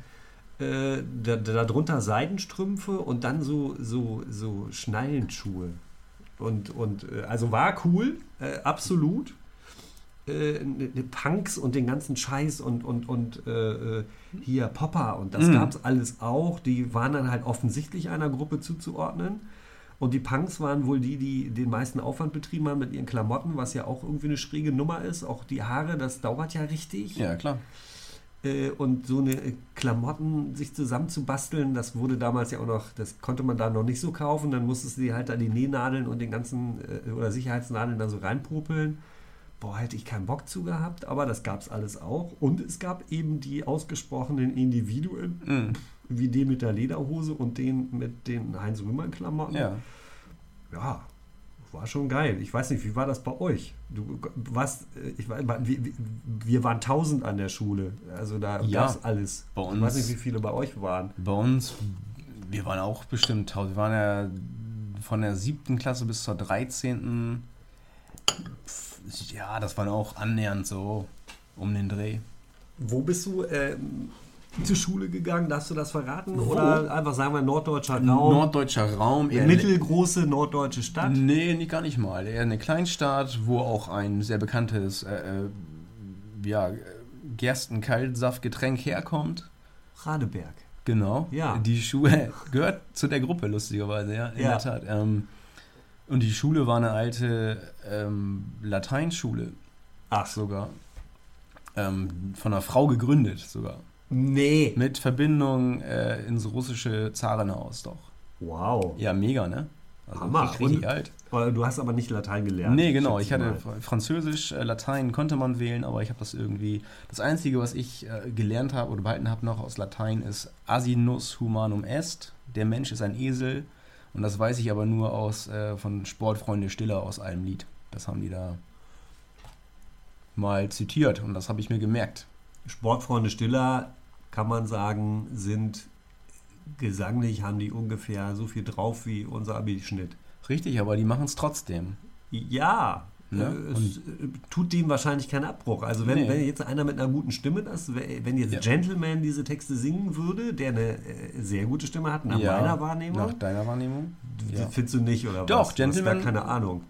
Äh, da, darunter Seidenstrümpfe und dann so, so, so Schnallenschuhe. Und, und äh, also war cool, äh, absolut. Äh, Punks und den ganzen Scheiß und, und, und äh, äh, hier Popper und das Mhm. gab es alles auch. Die waren dann halt offensichtlich einer Gruppe zuzuordnen. Und die Punks waren wohl die, die den meisten Aufwand betrieben haben mit ihren Klamotten, was ja auch irgendwie eine schräge Nummer ist. Auch die Haare, das dauert ja richtig. Ja, klar. Äh, und so eine äh, Klamotten sich zusammenzubasteln, das wurde damals ja auch noch, das konnte man da noch nicht so kaufen. Dann musstest du dir halt da die Nähnadeln und den ganzen äh, oder Sicherheitsnadeln da so reinpopeln. Boah, hätte ich keinen Bock zu gehabt, aber das gab es alles auch. Und es gab eben die ausgesprochenen Individuen, Mhm. wie den mit der Lederhose und den mit den Heinz-Rühmann-Klamotten. Ja. ja, war schon geil. Ich weiß nicht, wie war das bei euch? Du warst, äh, ich weiß, wir, wir waren tausend an der Schule. Also da Ja, gab es alles. bei Ich uns- weiß nicht, wie viele bei euch waren. Bei uns, wir waren auch bestimmt tausend. Wir waren ja von der siebten Klasse bis zur 13. Ja, das waren auch annähernd so um den Dreh. Wo bist du ähm, zur Schule gegangen? Darfst du das verraten? Wo? Oder einfach sagen wir norddeutscher Raum? Norddeutscher Raum. eher- mittelgroße norddeutsche Stadt? Nee, nicht, gar nicht mal. Eher eine Kleinstadt, wo auch ein sehr bekanntes äh, äh, ja, Gerstenkaltsaftgetränk herkommt. Radeberg. Genau. Ja. Die Schule gehört zu der Gruppe, lustigerweise, ja, in Ja. der Tat. Ähm, und die Schule war eine alte ähm, Lateinschule Ach, sogar. Ähm, von einer Frau gegründet sogar. nee. Mit Verbindung äh, ins russische Zarenhaus doch. Wow. Ja, mega, ne? Also Hammer. richtig, alt. Du hast aber nicht Latein gelernt. Nee, genau. Ich hatte mal. Fr- Französisch, äh, Latein konnte man wählen, aber ich habe das irgendwie. Das Einzige, was ich äh, gelernt habe oder behalten habe noch aus Latein, ist Asinus humanum est. Der Mensch ist ein Esel. Und das weiß ich aber nur aus äh, von Sportfreunde Stiller aus einem Lied. Das haben die da mal zitiert und das habe ich mir gemerkt. Sportfreunde Stiller, kann man sagen, sind gesanglich, haben die ungefähr so viel drauf wie unser Abischnitt. Richtig, aber die machen es trotzdem. Ja, Ne? äh, es tut dem wahrscheinlich keinen Abbruch. Also wenn, Nee. wenn jetzt einer mit einer guten Stimme das, wenn jetzt Ja. Gentleman diese Texte singen würde, der eine äh, sehr gute Stimme hat, nach meiner Nach Wahrnehmung, deiner Wahrnehmung? ja. findest du nicht, oder Doch, was? Du hast Gentleman- gar keine Ahnung.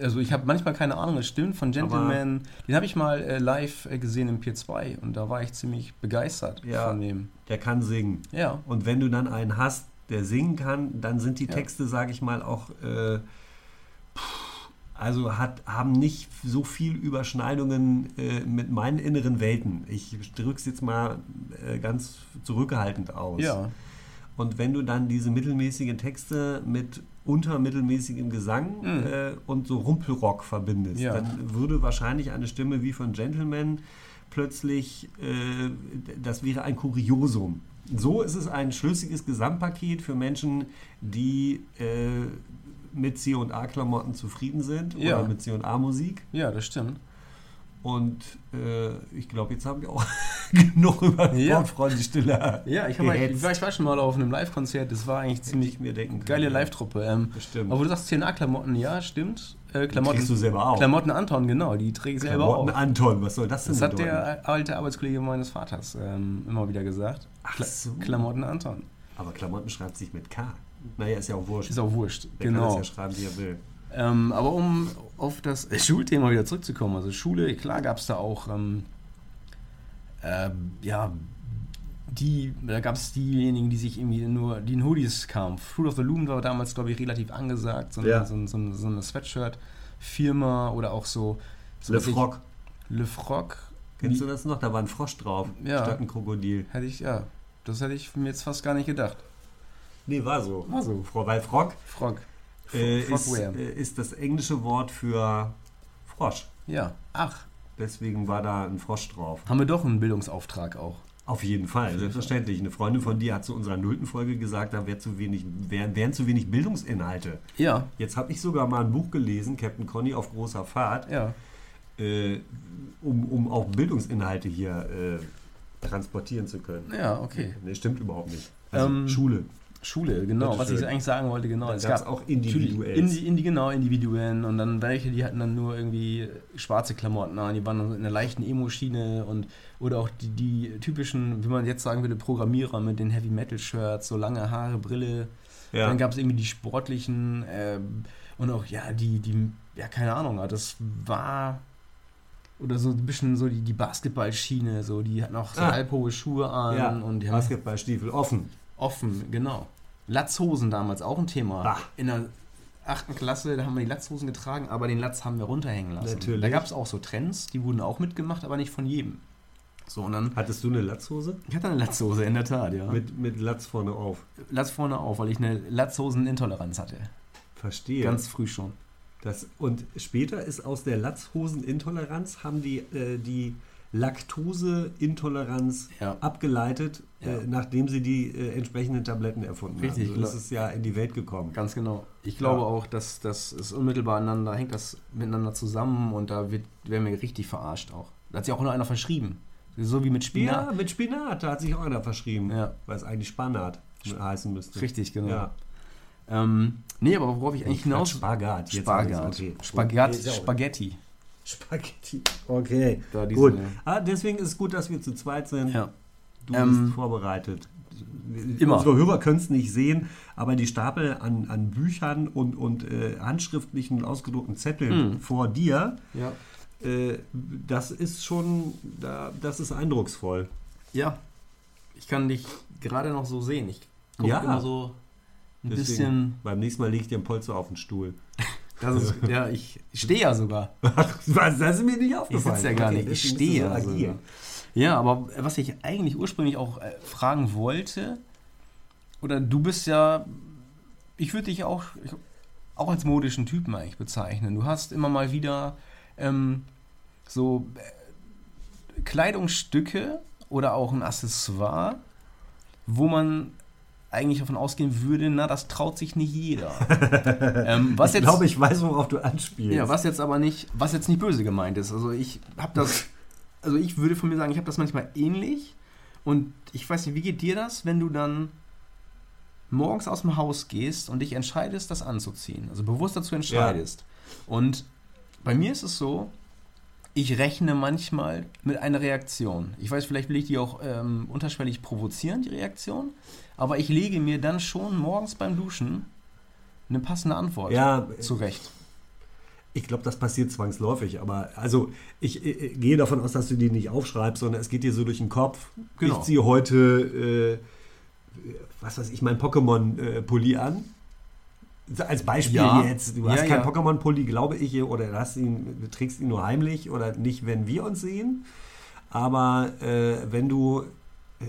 Also ich habe manchmal keine Ahnung, es stimmt, von Gentleman. Den habe ich mal äh, live äh, gesehen im Pier 2 und da war ich ziemlich begeistert Ja. von dem. Der kann singen. Ja, Und wenn du dann einen hast, der singen kann, dann sind die Ja. Texte, sage ich mal, auch äh, also hat, haben nicht so viel Überschneidungen äh, mit meinen inneren Welten. Ich drücke es jetzt mal äh, ganz zurückhaltend aus. ja, Und wenn du dann diese mittelmäßigen Texte mit untermittelmäßigem Gesang Mhm. äh, und so Rumpelrock verbindest, Ja. dann würde wahrscheinlich eine Stimme wie von Gentleman plötzlich, äh, das wäre ein Kuriosum. So ist es ein schlüssiges Gesamtpaket für Menschen, die äh, mit C&A-Klamotten zufrieden sind Ja. oder mit C&A-Musik. ja, das stimmt. Und äh, ich glaube, jetzt haben wir auch genug über Ja. Sportfreunde Stiller Ja, ich, mal, ich, war, ich war schon mal auf einem Live-Konzert, das war eigentlich ziemlich ich mir denken geile. Live-Truppe. Ähm, Bestimmt. aber du sagst CNA-Klamotten, ja, stimmt. Äh, Klamotten, Kriegst du selber auch. Klamotten Anton, genau, die träge ich selber Klamotten auch. Anton, was soll das denn Das hat bedeuten? der alte Arbeitskollege meines Vaters ähm, immer wieder gesagt. Ach so. Klamotten Anton. Aber Klamotten schreibt sich mit K. Naja, ist ja auch wurscht. Ist auch wurscht. der kann genau. es ja schreiben, wie er will. Ähm, aber um auf das Schulthema wieder zurückzukommen, also Schule, klar gab es da auch, ähm, ähm, ja, die, da gab es diejenigen, die sich irgendwie nur, die in Hoodies kamen. Fruit of the Loom war damals, glaube ich, relativ angesagt, so, eine- Ja. so, so, so eine Sweatshirt-Firma oder auch so. so Le was ich- Froc. Le Froc. Kennst du das noch? Da war ein Frosch drauf, Ja. statt ein Krokodil. Hätte ich, ja. Das hätte ich mir jetzt fast gar nicht gedacht. Nee, war so. War so. Weil Frog Frog. Äh, ist, äh, ist das englische Wort für Frosch. Ja. Ach, Deswegen war da ein Frosch drauf. haben wir doch einen Bildungsauftrag auch. Auf jeden Fall, selbstverständlich. Eine Freundin von dir hat zu unserer nullten Folge gesagt, da wär zu wenig, wären, wären zu wenig Bildungsinhalte. Ja, Jetzt habe ich sogar mal ein Buch gelesen, Captain Conny auf großer Fahrt, ja. äh, um, um auch Bildungsinhalte hier äh, transportieren zu können. Ja, okay. Nee, stimmt überhaupt nicht. Also Ähm, Schule. Schule, genau. Bitte Was ich eigentlich sagen wollte, genau. Da es gab auch Individuells. Indi, Indi, genau, Individuellen und dann welche, die hatten dann nur irgendwie schwarze Klamotten an, die waren dann in einer leichten Emo-Schiene und oder auch die, die typischen, wie man jetzt sagen würde, Programmierer mit den Heavy-Metal-Shirts, so lange Haare, Brille. Ja. Dann gab es irgendwie die sportlichen ähm, und auch, ja, die, die, ja, keine Ahnung, das war oder so ein bisschen so die, die Basketballschiene, so, die hatten auch so Ah. halbhohe Schuhe an ja, und die haben Basketballstiefel offen. Offen, genau. Latzhosen damals auch ein Thema. Ah. In der achten Klasse, da haben wir die Latzhosen getragen, aber den Latz haben wir runterhängen lassen. Natürlich. Da gab es auch so Trends, die wurden auch mitgemacht, aber nicht von jedem. So, und dann, Hattest du eine Latzhose? ich hatte eine Latzhose, in der Tat, ja. Mit, mit Latz vorne auf. Latz vorne auf, weil ich eine Latzhosenintoleranz hatte. Verstehe. Ganz früh schon. Das, und später ist aus der Latzhosenintoleranz haben die äh, die Laktoseintoleranz Ja. abgeleitet, Ja. äh, nachdem sie die äh, entsprechenden Tabletten erfunden Richtig, haben. So ist es ja in die Welt gekommen. Ganz genau. Ich glaube Ja. auch, dass das ist unmittelbar aneinander, hängt das miteinander zusammen und da wird, werden wir richtig verarscht auch. Da hat sich auch nur einer verschrieben. So wie mit Spinat. Ja, mit Spinat, da hat sich auch einer verschrieben, Ja. weil es eigentlich Spanat heißen müsste. Richtig, genau. Ähm, nee, aber worauf ich eigentlich hinaus... Spagat. Spagat. okay. Spagat, auch- Spaghetti. Spaghetti. Okay. Gut. Ah, deswegen ist es gut, dass wir zu zweit sind. Ja. Du Ähm, bist vorbereitet. immer. Unsere Hörer können es nicht sehen, aber die Stapel an, an Büchern und, und äh, handschriftlichen ausgedruckten Zetteln Mhm. vor dir, Ja. äh, das ist schon, da, das ist eindrucksvoll. Ja. Ich kann dich gerade noch so sehen. Ich gucke Ja. immer so ein Deswegen, bisschen. Beim nächsten Mal lege ich dir einen Polster auf den Stuhl. Das ist, ja, ich stehe ja sogar. Was, das ist mir nicht Ich aufgefallen. sitze ja gar Okay, nicht. Ich stehe so ja agil. sogar. Ja, aber was ich eigentlich ursprünglich auch äh, fragen wollte, oder du bist ja, ich würde dich auch, ich, auch als modischen Typen eigentlich bezeichnen. Du hast immer mal wieder ähm, so äh, Kleidungsstücke oder auch ein Accessoire, wo man eigentlich davon ausgehen würde, na, das traut sich nicht jeder. ähm, was ich glaube, ich weiß, worauf du anspielst. ja, was jetzt aber nicht, was jetzt nicht böse gemeint ist. Also ich habe das, also ich würde von mir sagen, ich habe das manchmal ähnlich. Und ich weiß nicht, wie geht dir das, wenn du dann morgens aus dem Haus gehst und dich entscheidest, das anzuziehen? Also bewusst dazu entscheidest. Und bei mir ist es so, ich rechne manchmal mit einer Reaktion. Ich weiß, vielleicht will ich die auch ähm, unterschwellig provozieren, die Reaktion. Aber ich lege mir dann schon morgens beim Duschen eine passende Antwort Ja, zurecht. Ich glaube, das passiert zwangsläufig, aber also ich, äh, gehe davon aus, dass du die nicht aufschreibst, sondern es geht dir so durch den Kopf. Genau. Ich ziehe heute, äh, was weiß ich, mein Pokémon-Pulli an. Als Beispiel Ja. jetzt. Du Ja, hast keinen ja. Pokémon-Pulli, glaube ich, oder hast ihn, du trägst ihn nur heimlich oder nicht, wenn wir uns sehen. Aber äh, wenn du äh,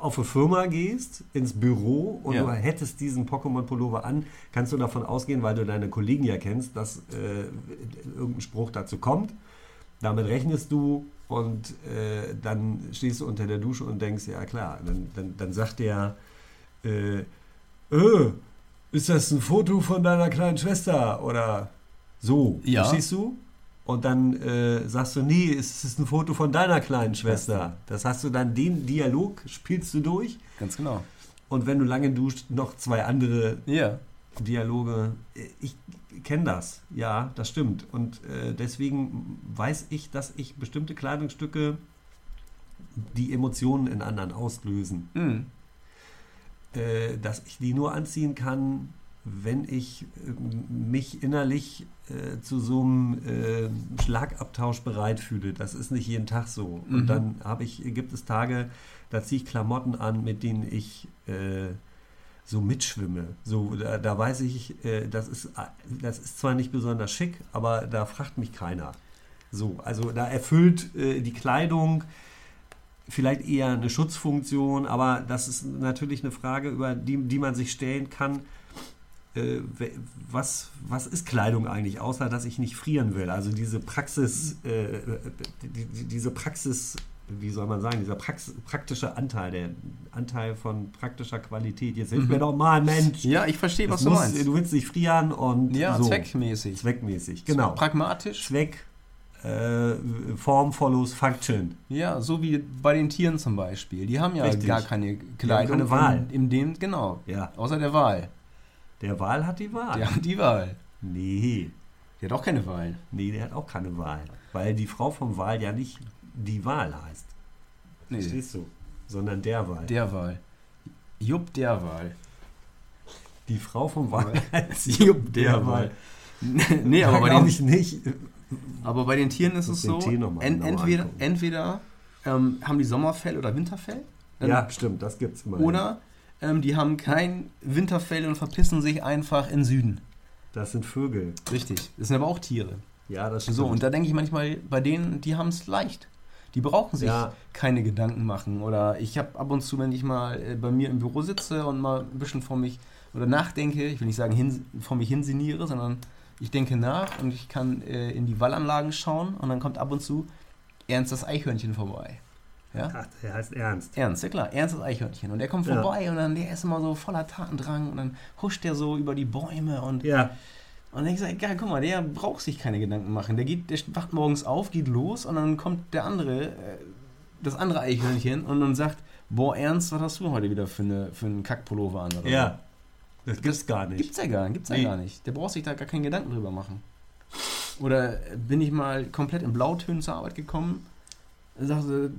auf eine Firma gehst, ins Büro und Ja. du hättest diesen Pokémon-Pullover an, kannst du davon ausgehen, weil du deine Kollegen ja kennst, dass äh, irgendein Spruch dazu kommt. Damit rechnest du und äh, dann stehst du unter der Dusche und denkst, ja klar, dann, dann, dann sagt der, äh, äh, ist das ein Foto von deiner kleinen Schwester oder so, Ja. verstehst du? Und dann äh, sagst du, nee, es ist ein Foto von deiner kleinen Schwester. Das hast du dann, den Dialog spielst du durch. Ganz genau. Und wenn du lange duscht, noch zwei andere Ja. Dialoge. Ich kenne das, ja, das stimmt. Und äh, deswegen weiß ich, dass ich bestimmte Kleidungsstücke die Emotionen in anderen auslösen. Mhm. Äh, dass ich die nur anziehen kann, wenn ich äh, mich innerlich äh, zu so einem äh, Schlagabtausch bereit fühle. Das ist nicht jeden Tag so. Mhm. Und dann habe ich, gibt es Tage, da ziehe ich Klamotten an, mit denen ich äh, so mitschwimme. So, da, da weiß ich, äh, das, ist, das ist zwar nicht besonders schick, aber da fragt mich keiner. So, also da erfüllt äh, die Kleidung vielleicht eher eine Schutzfunktion, aber das ist natürlich eine Frage, über die, die man sich stellen kann. Äh, was, was ist Kleidung eigentlich, außer dass ich nicht frieren will? Also diese Praxis, äh, die, die, diese Praxis, wie soll man sagen, dieser Prax praktische Anteil, der Anteil von praktischer Qualität. Jetzt hilf mir doch mal, Mensch. Ja, ich verstehe, was du muss, meinst. du willst nicht frieren und Ja, so. zweckmäßig. Zweckmäßig, genau. Pragmatisch. Zweck, äh, Form follows Function. Ja, so wie bei den Tieren zum Beispiel. Die haben ja Richtig. gar keine Kleidung. keine Wahl. In, in dem, genau. Ja. Außer der Wahl. Der Wal hat die Wahl. Der hat die Wahl. Nee, Der hat auch keine Wahl. nee, der hat auch keine Wahl. Weil die Frau vom Wal ja nicht die Wahl heißt. Nee, Verstehst du? Sondern der Wahl. der Wahl. Jupp der Wahl. die Frau vom Wal heißt Jupp der Wahl. nee, aber bei, den, ich nicht. aber bei den Tieren ist es so, Tee noch mal en, genauer entweder, entweder ähm, haben die Sommerfell oder Winterfell. Ja, stimmt, das gibt's immer. Oder ähm, die haben kein Winterfell und verpissen sich einfach in Süden. Das sind Vögel. Richtig. Das sind aber auch Tiere. Ja, das stimmt. So, und da denke ich manchmal, bei denen, die haben es leicht. Die brauchen sich Ja. keine Gedanken machen. Oder ich habe ab und zu, wenn ich mal äh, bei mir im Büro sitze und mal ein bisschen vor mich oder nachdenke, ich will nicht sagen hin, vor mich hinsiniere, sondern ich denke nach und ich kann äh, in die Wallanlagen schauen und dann kommt ab und zu Ernst das Eichhörnchen vorbei. Ja? Ach, der heißt Ernst. Ernst, ja klar, Ernst das Eichhörnchen. Und der kommt Ja. vorbei und dann der ist immer so voller Tatendrang und dann huscht der so über die Bäume und Ja, und ich sage, geil, guck mal, der braucht sich keine Gedanken machen. Der geht, der wacht morgens auf, geht los und dann kommt der andere, äh, das andere Eichhörnchen und dann sagt, boah, Ernst, was hast du heute wieder für, eine, für einen Kackpullover an? Oder ja. Das gibt's gar nicht. Gibt's ja gar, gibt's ja Nee. gar nicht. Der braucht sich da gar keinen Gedanken drüber machen. Oder bin ich mal komplett in Blautönen zur Arbeit gekommen, sagte,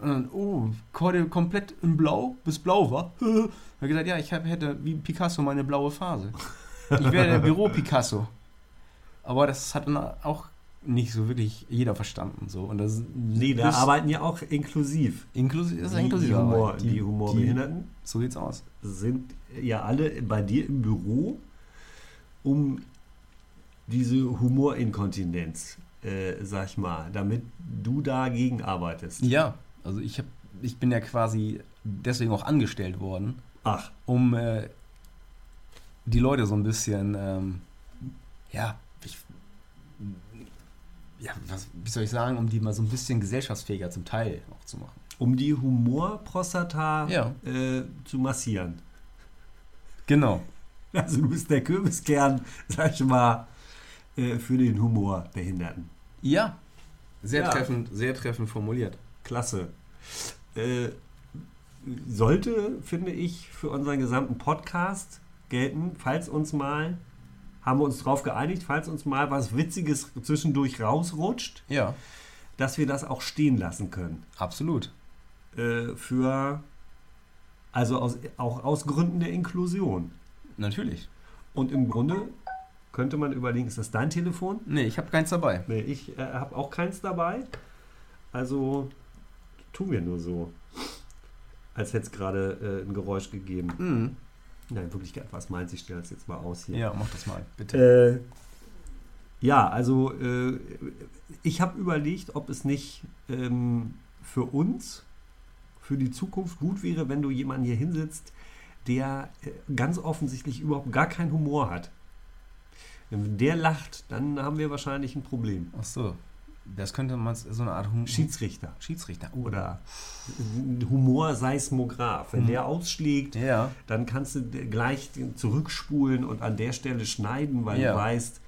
und dann, oh, heute komplett in Blau, bis blau war. Er hat gesagt, ja, ich hab, hätte wie Picasso meine blaue Phase. Ich wäre der Büro-Picasso. Aber das hat dann auch nicht so wirklich jeder verstanden. So. Und das, Nee, da das- arbeiten ja auch inklusiv. inklusiv, ist Die, inklusiv. die, Humor, Arbeit. die, Humorbehinderten so sieht's aus. sind ja alle bei dir im Büro, um diese Humorinkontinenz, äh, sag ich mal, damit du dagegen arbeitest. Ja, also ich, hab, ich bin ja quasi deswegen auch angestellt worden, Ach, um äh, die Leute so ein bisschen, ähm, ja, ich, ja was, wie soll ich sagen, um die mal so ein bisschen gesellschaftsfähiger zum Teil auch zu machen. um die Humorprostata Ja. äh, zu massieren. Genau. Also du bist der Kürbiskern, sag ich mal, äh, für den Humorbehinderten. Ja. Sehr Ja. treffend, sehr treffend formuliert. Klasse. Äh, sollte, finde ich, für unseren gesamten Podcast gelten, falls uns mal, haben wir uns darauf geeinigt, falls uns mal was Witziges zwischendurch rausrutscht, Ja, dass wir das auch stehen lassen können. absolut. Äh, für, also aus, auch aus Gründen der Inklusion. Natürlich. Und im Grunde könnte man überlegen, ist das dein Telefon? Nee, ich habe keins dabei. Nee, ich äh, habe auch keins dabei. Also tun wir nur so. Als hätte es gerade äh, ein Geräusch gegeben. Mhm. Nein, in Wirklichkeit, was meinst du? Ich stelle das jetzt mal aus hier. Ja, mach das mal, bitte. Äh, ja, also äh, ich habe überlegt, ob es nicht ähm, für uns, für die Zukunft gut wäre, wenn du jemanden hier hinsetzt, der äh, ganz offensichtlich überhaupt gar keinen Humor hat. Wenn der lacht, dann haben wir wahrscheinlich ein Problem. Ach so. Das könnte man so eine Art hum Schiedsrichter Schiedsrichter. Oh, oder Humorseismograph. Wenn Hm. der ausschlägt, Ja, dann kannst du gleich zurückspulen und an der Stelle schneiden, weil Ja. du weißt,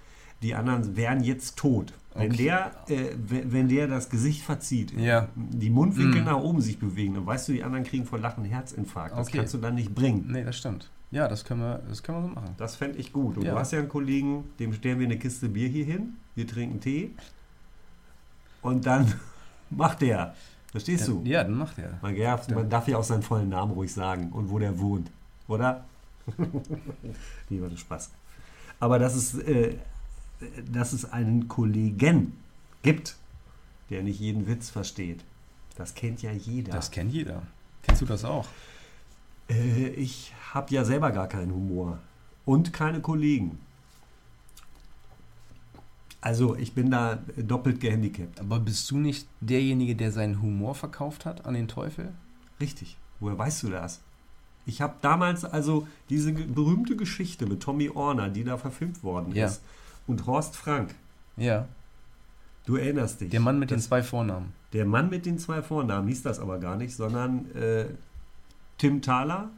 die anderen wären jetzt tot. Wenn, Okay. der, äh, wenn, wenn der das Gesicht verzieht, Ja. die Mundwinkel Mm. nach oben sich bewegen, dann weißt du, die anderen kriegen vor Lachen Herzinfarkt. Das Okay. kannst du dann nicht bringen. nee, das stimmt. Ja, das können wir, das können wir so machen. Das fände ich gut. Und Ja. du hast ja einen Kollegen, dem stellen wir eine Kiste Bier hier hin, wir trinken Tee und dann macht der. Verstehst du? Ja, dann macht er. Man darf, man darf ja auch seinen vollen Namen ruhig sagen und wo der wohnt, oder? Lieber der Spaß. Aber dass es, äh, dass es einen Kollegen gibt, der nicht jeden Witz versteht, das kennt ja jeder. Das kennt jeder. Kennst du das auch? äh, ich habe ja selber gar keinen Humor und keine Kollegen. Also ich bin da doppelt gehandicapt. Aber bist du nicht derjenige, der seinen Humor verkauft hat an den Teufel? Richtig. Woher weißt du das? Ich habe damals also diese berühmte Geschichte mit Tommy Orner, die da verfilmt worden Ja. ist, und Horst Frank. Ja. Du erinnerst dich. Der Mann mit den das, zwei Vornamen. Der Mann mit den zwei Vornamen hieß das aber gar nicht, sondern äh, Tim Thaler,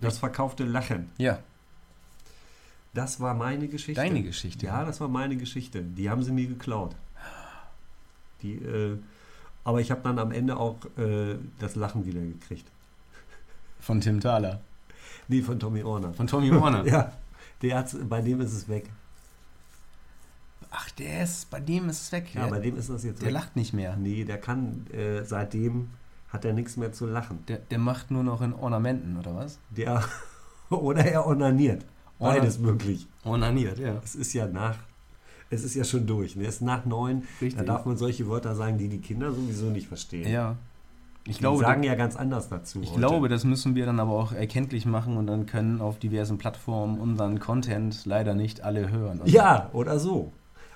das verkaufte Lachen. Ja. Das war meine Geschichte. Deine Geschichte. Ja, das war meine Geschichte. Die haben sie mir geklaut. Die, äh, aber ich habe dann am Ende auch äh, das Lachen wieder gekriegt. Von Tim Thaler. Nee, von Tommy Orner. Von Tommy Warner. Ja, der hat's, bei dem ist es weg. Ach, der ist, bei dem ist es weg. Ja, bei der, dem ist das jetzt der weg. lacht nicht mehr. Nee, der kann, äh, seitdem hat er nichts mehr zu lachen. Der, der macht nur noch in Ornamenten, oder was? Der, oder er onaniert. Orna- Beides möglich. Ornaniert, ja. Es ist ja nach, es ist ja schon durch. ne? Es ist nach neun, da Richtig. darf man solche Wörter sagen, die die Kinder sowieso nicht verstehen. Ja. Ich Die glaube, sagen ja ganz anders dazu. ich heute. glaube, das müssen wir dann aber auch erkenntlich machen und dann können auf diversen Plattformen unseren Content leider nicht alle hören. Also, Ja, oder so.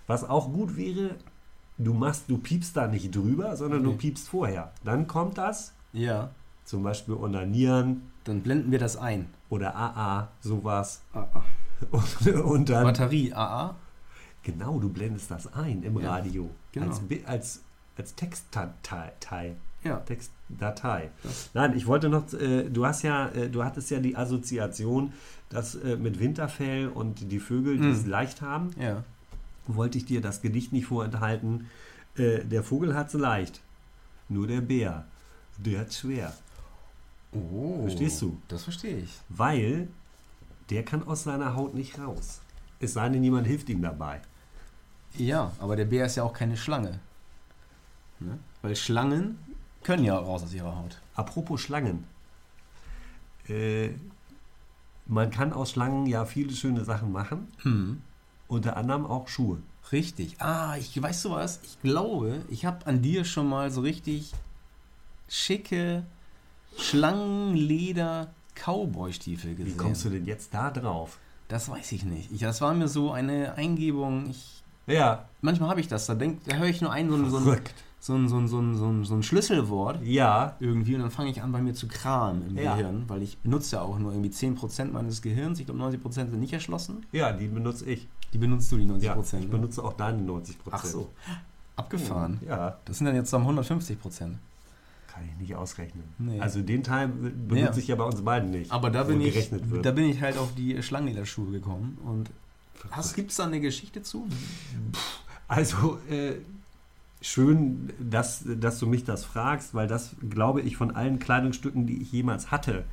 Was auch gut wäre, du machst, du piepst da nicht drüber, sondern du Nee. piepst vorher. Dann kommt das, Ja. zum Beispiel Onanieren Dann blenden wir das ein. oder AA, sowas. Ah, Und, und dann, Batterie AA. genau, du blendest das ein im Ja, Radio. genau. Als, als, als Textdatei. Ja. Textdatei. Das- Nein, ich wollte noch, äh, du hast ja, äh, du hattest ja die Assoziation, dass äh, mit Winterfell und die Vögel, die Mhm. es leicht haben, Ja. Wollte ich dir das Gedicht nicht vorenthalten. Äh, der Vogel hat's leicht, nur der Bär, der hat's schwer. Oh. Verstehst du? Das verstehe ich. Weil der kann aus seiner Haut nicht raus. Es sei denn, jemand hilft ihm dabei. Ja, aber der Bär ist ja auch keine Schlange. Ne? Weil Schlangen können ja raus aus ihrer Haut. Apropos Schlangen. Äh, man kann aus Schlangen ja viele schöne Sachen machen, Hm. Unter anderem auch Schuhe. Richtig. Ah, ich weißt du was? Ich glaube, ich habe an dir schon mal so richtig schicke Schlangenleder Cowboy-Stiefel Wie gesehen. kommst du denn jetzt da drauf? Das weiß ich nicht. Ich, das war mir so eine Eingebung. Ich, Ja, manchmal habe ich das. Da, denk, da höre ich nur ein so ein, so. So ein, so ein, so ein, so ein, Schlüsselwort Ja, irgendwie und dann fange ich an bei mir zu kramen im Ja. Gehirn, weil ich benutze ja auch nur irgendwie 10% meines Gehirns. Ich glaube 90% sind nicht erschlossen. ja, die benutze ich. Die benutzt du, die 90%. Ja, ich ne? benutze auch deine 90 Ach so. Abgefahren. Ja, Das sind dann jetzt zusammen 150 Prozent. kann ich nicht ausrechnen. Nee. Also den Teil benutze Ja. ich ja bei uns beiden nicht. Aber da bin, ich, wird. da bin ich halt auf die Schlangenlederschuhe gekommen. Und gibt es da eine Geschichte zu? Also äh, schön, dass, dass du mich das fragst, weil das, glaube ich, von allen Kleidungsstücken, die ich jemals hatte,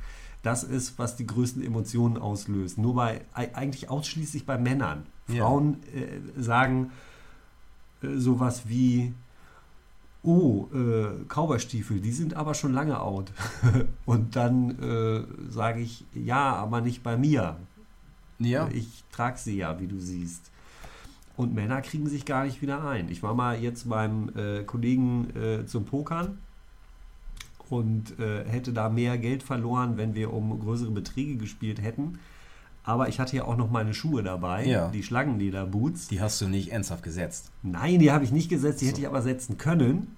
das ist, was die größten Emotionen auslöst. Nur bei, ei- eigentlich ausschließlich bei Männern. Ja. Frauen äh, sagen äh, sowas wie, oh, äh, Cowboystiefel, die sind aber schon lange out. Und dann äh, sage ich, ja, aber nicht bei mir. Ja. Ich trage sie ja, wie du siehst. Und Männer kriegen sich gar nicht wieder ein. Ich war mal jetzt beim äh, Kollegen äh, zum Pokern und äh, hätte da mehr Geld verloren, wenn wir um größere Beträge gespielt hätten. Aber ich hatte ja auch noch meine Schuhe dabei, Ja. die Schlangenleder-Boots. Die hast du nicht ernsthaft gesetzt. Nein, die habe ich nicht gesetzt, die hätte So. ich aber setzen können.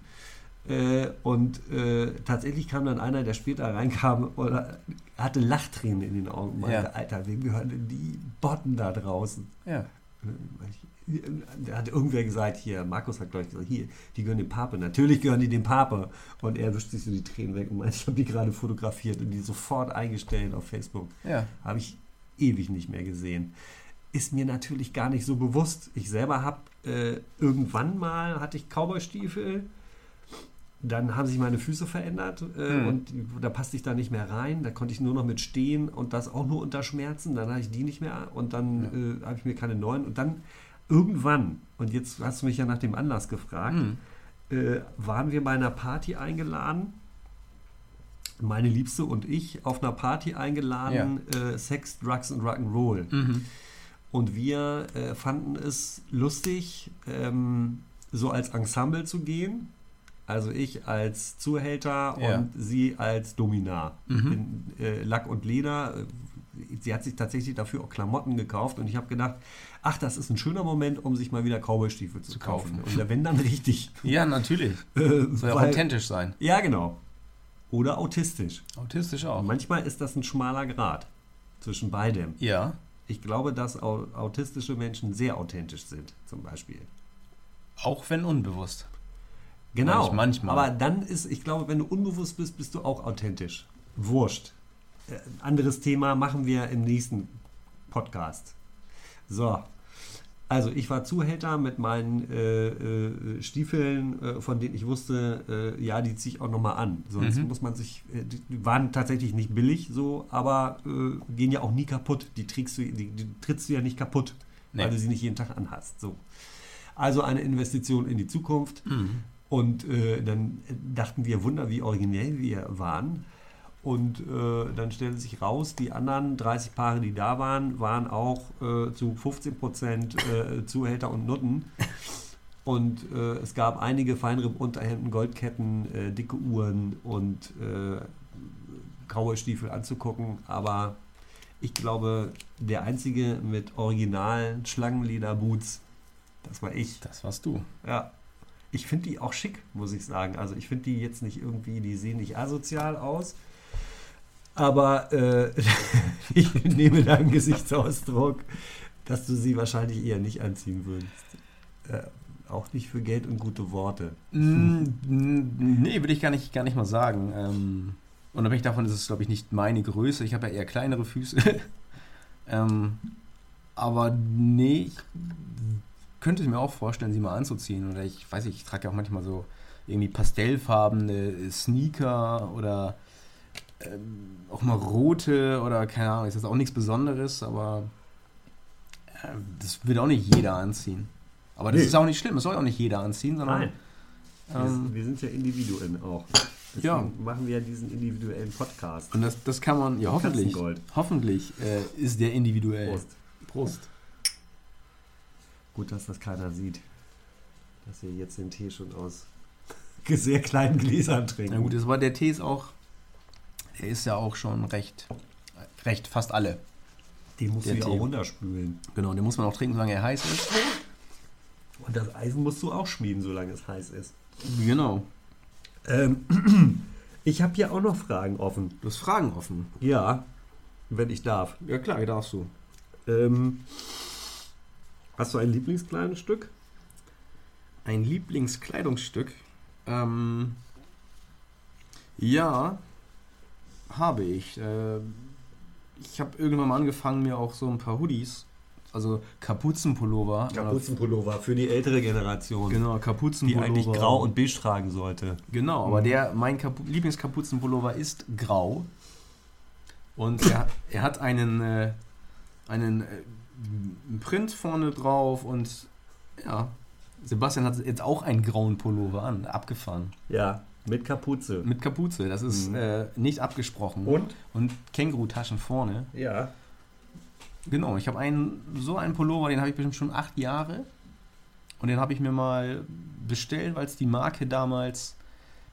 Äh, und äh, tatsächlich kam dann einer, der später reinkam, oder hatte Lachtränen in den Augen. Meinte, Ja. Alter, wem gehören denn die Botten da draußen? Ja. Da hat irgendwer gesagt, hier, Markus hat gleich gesagt, hier, die gehören dem Pape. Natürlich gehören die dem Pape. Und er wischt sich so die Tränen weg und meint, ich habe die gerade fotografiert und die sofort eingestellt auf Facebook. Ja. Habe ich ewig nicht mehr gesehen. Ist mir natürlich gar nicht so bewusst. Ich selber habe äh, irgendwann mal, hatte ich Cowboystiefel, dann haben sich meine Füße verändert äh, Hm. und da passte ich da nicht mehr rein. Da konnte ich nur noch mit stehen und das auch nur unter Schmerzen. Dann hatte ich die nicht mehr und dann äh, habe ich mir keine neuen. Und dann irgendwann, und jetzt hast du mich ja nach dem Anlass gefragt, Hm. äh, waren wir bei einer Party eingeladen. Meine Liebste und ich auf einer Party eingeladen, äh, Sex, Drugs und Rock'n'Roll. Mhm. Und wir äh, fanden es lustig, ähm, so als Ensemble zu gehen. Also ich als Zuhälter Ja. und sie als Dominar. Mhm. In äh, Lack und Leder, äh, sie hat sich tatsächlich dafür auch Klamotten gekauft und ich habe gedacht, ach, das ist ein schöner Moment, um sich mal wieder Cowboy-Stiefel zu, Zu kaufen. kaufen. Und wenn dann richtig. Ja, natürlich. Äh, Soll ja weil- authentisch sein. Ja, genau. Oder autistisch. Autistisch auch. Manchmal ist das ein schmaler Grad zwischen beidem. Ja. Ich glaube, dass au- autistische Menschen sehr authentisch sind, zum Beispiel. Auch wenn unbewusst. Genau. Manch- manchmal. Aber dann ist, ich glaube, wenn du unbewusst bist, bist du auch authentisch. Wurscht. Äh, anderes Thema machen wir im nächsten Podcast. So. Also ich war Zuhälter mit meinen äh, äh, Stiefeln, äh, von denen ich wusste, äh, ja, die ziehe ich auch nochmal an. Sonst Mhm. muss man sich, äh, die waren tatsächlich nicht billig so, aber gehen ja auch nie kaputt. Die, trägst du, die, die trittst du ja nicht kaputt, Nee. weil du sie nicht jeden Tag anhast. So. Also eine Investition in die Zukunft. Mhm. Und dann dachten wir, Wunder, wie originell wir waren. Und äh, dann stellte sich raus, die anderen 30 Paare, die da waren, waren auch äh, zu 15 Prozent äh, Zuhälter und Nutten. Und äh, es gab einige Feinripp-Unterhemden, Goldketten, äh, dicke Uhren und äh, Cowboy-Stiefel anzugucken. Aber ich glaube, der einzige mit originalen Schlangenleder-Boots, das war ich. Das warst du. Ja. Ich finde die auch schick, muss ich sagen. Also ich finde die jetzt nicht irgendwie, die sehen nicht asozial aus. Aber äh, ich nehme deinen Gesichtsausdruck, dass du sie wahrscheinlich eher nicht anziehen würdest. Äh, auch nicht für Geld und gute Worte. Mm, mm, Nee, würde ich gar nicht, gar nicht mal sagen. Ähm, unabhängig davon ist es, glaube ich, nicht meine Größe. Ich habe ja eher kleinere Füße. ähm, aber nee, ich könnte mir auch vorstellen, sie mal anzuziehen. Oder ich weiß nicht, ich trage ja auch manchmal so irgendwie pastellfarbene Sneaker oder ähm, auch mal rote oder keine Ahnung, ist jetzt auch nichts Besonderes, aber äh, das will auch nicht jeder anziehen. Aber das Nee. ist auch nicht schlimm, das soll auch nicht jeder anziehen, sondern Nein, wir, ähm, wir sind ja Individuen auch. Deswegen Ja. machen wir ja diesen individuellen Podcast. und das, das kann man, ja hoffentlich, Katzengold. hoffentlich äh, ist der individuell. Prost. Prost. Gut, dass das keiner sieht. Dass wir jetzt den Tee schon aus sehr kleinen Gläsern trinken. Na gut, das war der Tee ist auch, der ist ja auch schon recht, recht fast alle. Den musst Der du ja Tee. auch runterspülen. Genau, den muss man auch trinken, solange er heiß ist. Und das Eisen musst du auch schmieden, solange es heiß ist. Genau. Ähm, ich habe hier auch noch Fragen offen. Du hast Fragen offen. Ja, wenn ich darf. Ja klar, darfst du. Ähm, hast du ein Lieblingskleidungsstück? Ein Lieblingskleidungsstück? Ähm, ja, habe ich. Äh, ich habe irgendwann mal angefangen, mir auch so ein paar Hoodies, also Kapuzenpullover. Kapuzenpullover für die ältere Generation, Genau, die Kapuzenpullover. eigentlich grau und beige tragen sollte. Genau, aber Mhm. der, mein Kapu Lieblingskapuzenpullover ist grau. Und er, er hat einen, äh, einen äh, Print vorne drauf und ja, Sebastian hat jetzt auch einen grauen Pullover an, abgefahren. Ja, mit Kapuze. Mit Kapuze, das ist Mhm. äh, nicht abgesprochen. Und? Und Kängurutaschen vorne. Ja. Genau, ich habe einen, so einen Pullover, den habe ich bestimmt schon acht Jahre. Und den habe ich mir mal bestellt, weil es die Marke damals,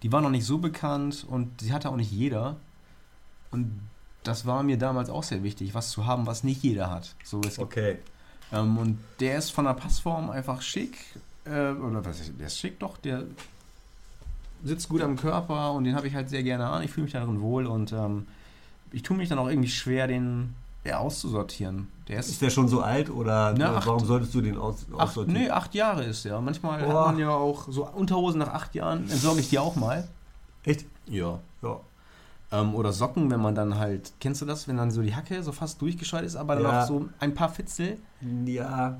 die war noch nicht so bekannt und sie hatte auch nicht jeder. Und das war mir damals auch sehr wichtig, was zu haben, was nicht jeder hat. So, es gibt, Okay. ähm, und der ist von der Passform einfach schick. Äh, oder was ist, der ist schick doch, der sitzt gut am Körper und den habe ich halt sehr gerne an. Ich fühle mich darin wohl und ähm, ich tue mich dann auch irgendwie schwer, den ja, auszusortieren. Der ist Ist der schon so alt oder äh, acht- warum solltest du den aus, Acht, aussortieren? nee, acht Jahre ist ja. Manchmal hat Boah. man ja auch so Unterhosen nach acht Jahren, entsorge ich die auch mal. Echt? Ja. Ja. Ähm, oder Socken, wenn man dann halt, kennst du das, wenn dann so die Hacke so fast durchgescheuert ist, aber dann Ja. noch so ein paar Fitzel. Ja,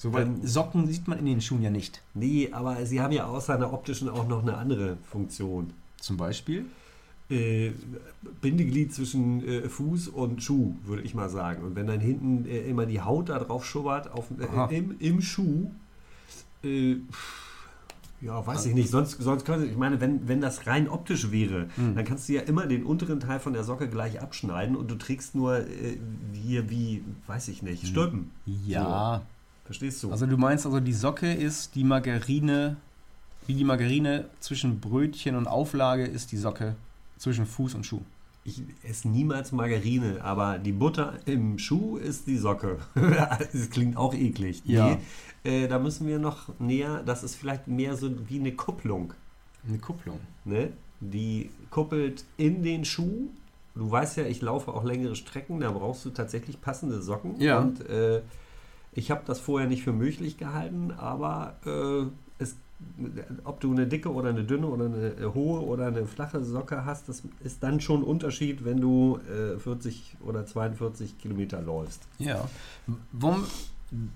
So, Socken sieht man in den Schuhen ja nicht. nee, aber sie haben ja außer einer optischen auch noch eine andere Funktion. Zum Beispiel. Äh, Bindeglied zwischen äh, Fuß und Schuh, würde ich mal sagen. Und wenn dann hinten äh, immer die Haut da drauf schubbert auf, äh, im, im Schuh, äh, ja, weiß ich nicht. Sonst, sonst könnte, ich meine, wenn, wenn das rein optisch wäre, Mhm. dann kannst du ja immer den unteren Teil von der Socke gleich abschneiden und du trägst nur äh, hier wie, weiß ich nicht, Stülpen. Ja. Verstehst du? Also du meinst also, die Socke ist die Margarine, wie die Margarine zwischen Brötchen und Auflage ist die Socke zwischen Fuß und Schuh. ich esse niemals Margarine, aber die Butter im Schuh ist die Socke. das klingt auch eklig. Ja. Nee, äh, da müssen wir noch näher, das ist vielleicht mehr so wie eine Kupplung. Eine Kupplung. Ne? Die kuppelt in den Schuh. Du weißt ja, ich laufe auch längere Strecken, da brauchst du tatsächlich passende Socken. Ja. Und äh, ich habe das vorher nicht für möglich gehalten, aber äh, es, ob du eine dicke oder eine dünne oder eine hohe oder eine flache Socke hast, das ist dann schon ein Unterschied, wenn du äh, 40 oder 42 Kilometer läufst. Ja. Warum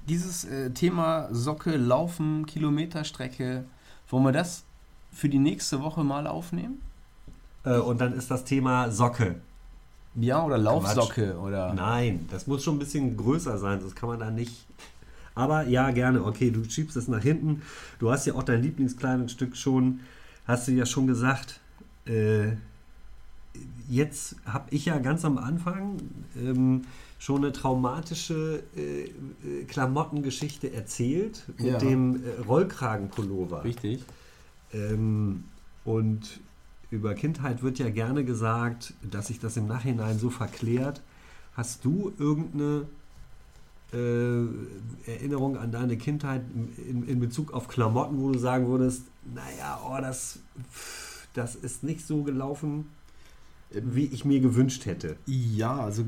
dieses äh, Thema Socke, Laufen, Kilometerstrecke, wollen wir das für die nächste Woche mal aufnehmen? Äh, und dann ist das Thema Socke. Ja, oder Laufsocke oder. Nein, das muss schon ein bisschen größer sein, sonst kann man da nicht. Aber ja, gerne. Okay, du schiebst es nach hinten. Du hast ja auch dein Lieblingskleidungsstück schon, hast du ja schon gesagt. Äh, jetzt habe ich ja ganz am Anfang ähm, schon eine traumatische äh, äh, Klamottengeschichte erzählt mit Ja. dem äh, Rollkragenpullover. Richtig. Ähm, und über Kindheit wird ja gerne gesagt, dass sich das im Nachhinein so verklärt. Hast du irgendeine äh, Erinnerung an deine Kindheit in, in Bezug auf Klamotten, wo du sagen würdest, naja, oh, das, das ist nicht so gelaufen, wie ich mir gewünscht hätte? Ja, also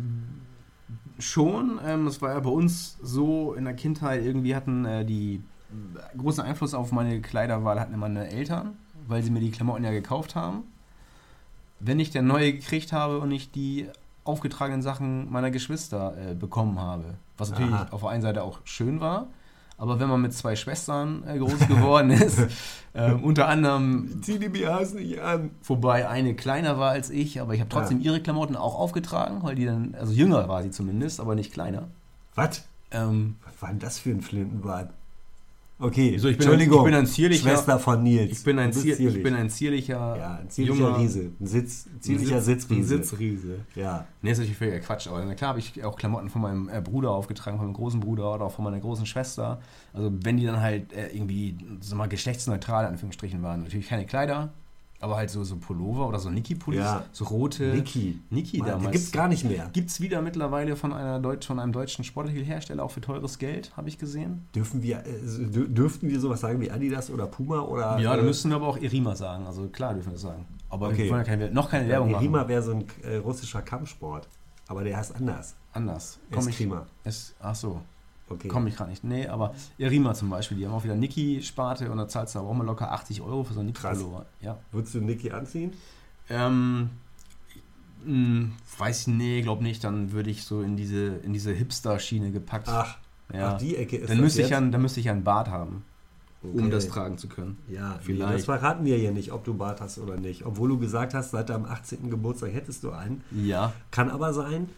schon. Ähm, es war ja bei uns so in der Kindheit, irgendwie hatten äh, die großen Einfluss auf meine Kleiderwahl hatten meine Eltern, weil sie mir die Klamotten ja gekauft haben. Wenn ich dann neue gekriegt habe und ich die aufgetragenen Sachen meiner Geschwister äh, bekommen habe, was natürlich Aha. auf der einen Seite auch schön war, aber wenn man mit zwei Schwestern äh, groß geworden ist, ähm, unter anderem Zieh die BHs nicht an. Wobei eine kleiner war als ich, aber ich habe trotzdem ihre Klamotten auch aufgetragen, weil die dann, also jünger war sie zumindest, aber nicht kleiner. Was? Ähm, Was war denn das für ein Flintenbart? Okay, Also ich bin Entschuldigung, ein- ich bin ein zierlicher- Schwester von Nils. ich, bin ein zier, ich zierlich. bin ein zierlicher, ja, ein zierlicher junger Riese. Ein, Sitz, zierlicher ein Sitz- Sitzriese. Ein Sitzriese. Ja. Nee, ist natürlich völliger Quatsch, aber na klar habe ich auch Klamotten von meinem äh, Bruder aufgetragen, von meinem großen Bruder oder auch von meiner großen Schwester. Also wenn die dann halt äh, irgendwie, sag mal, geschlechtsneutral in Anführungsstrichen waren. Natürlich keine Kleider, aber halt so, so Pullover oder so Niki-Pullis, Ja. so rote. Niki. Niki Mann, damals. Die gibt's gar nicht mehr. Gibt es wieder mittlerweile von, einer Deutsch, von einem deutschen Sportartikelhersteller, auch für teures Geld, habe ich gesehen. Dürfen wir, äh, dür- dürften wir sowas sagen wie Adidas oder Puma oder. Ja, da äh, müssten wir aber auch Erima sagen. Also klar dürfen wir das sagen. Aber Okay. wir wollen ja keine, noch keine Werbung machen. Rima wäre so ein äh, russischer Kampfsport. Aber der heißt anders. Anders. Komm ich, Eskrima. es, ach so, Okay. komme ich gerade nicht. Nee, aber Erima zum Beispiel, die haben auch wieder Niki-Sparte und da zahlst du aber auch mal locker 80 Euro für so einen. Niki-Pullover. Ja. Würdest du Niki anziehen? Ähm, mh, weiß, nee, glaub nicht. Dann würde ich so in diese, in diese Hipster-Schiene gepackt. Ach, ja. ach die Ecke ist dann, das müsste ich jetzt? ja, dann müsste ich ja einen Bart haben, um Okay. das tragen zu können. Ja, Vielleicht. Nee, das verraten wir ja nicht, ob du Bart hast oder nicht. Obwohl du gesagt hast, seit deinem 18. Geburtstag hättest du einen. Ja. Kann aber sein,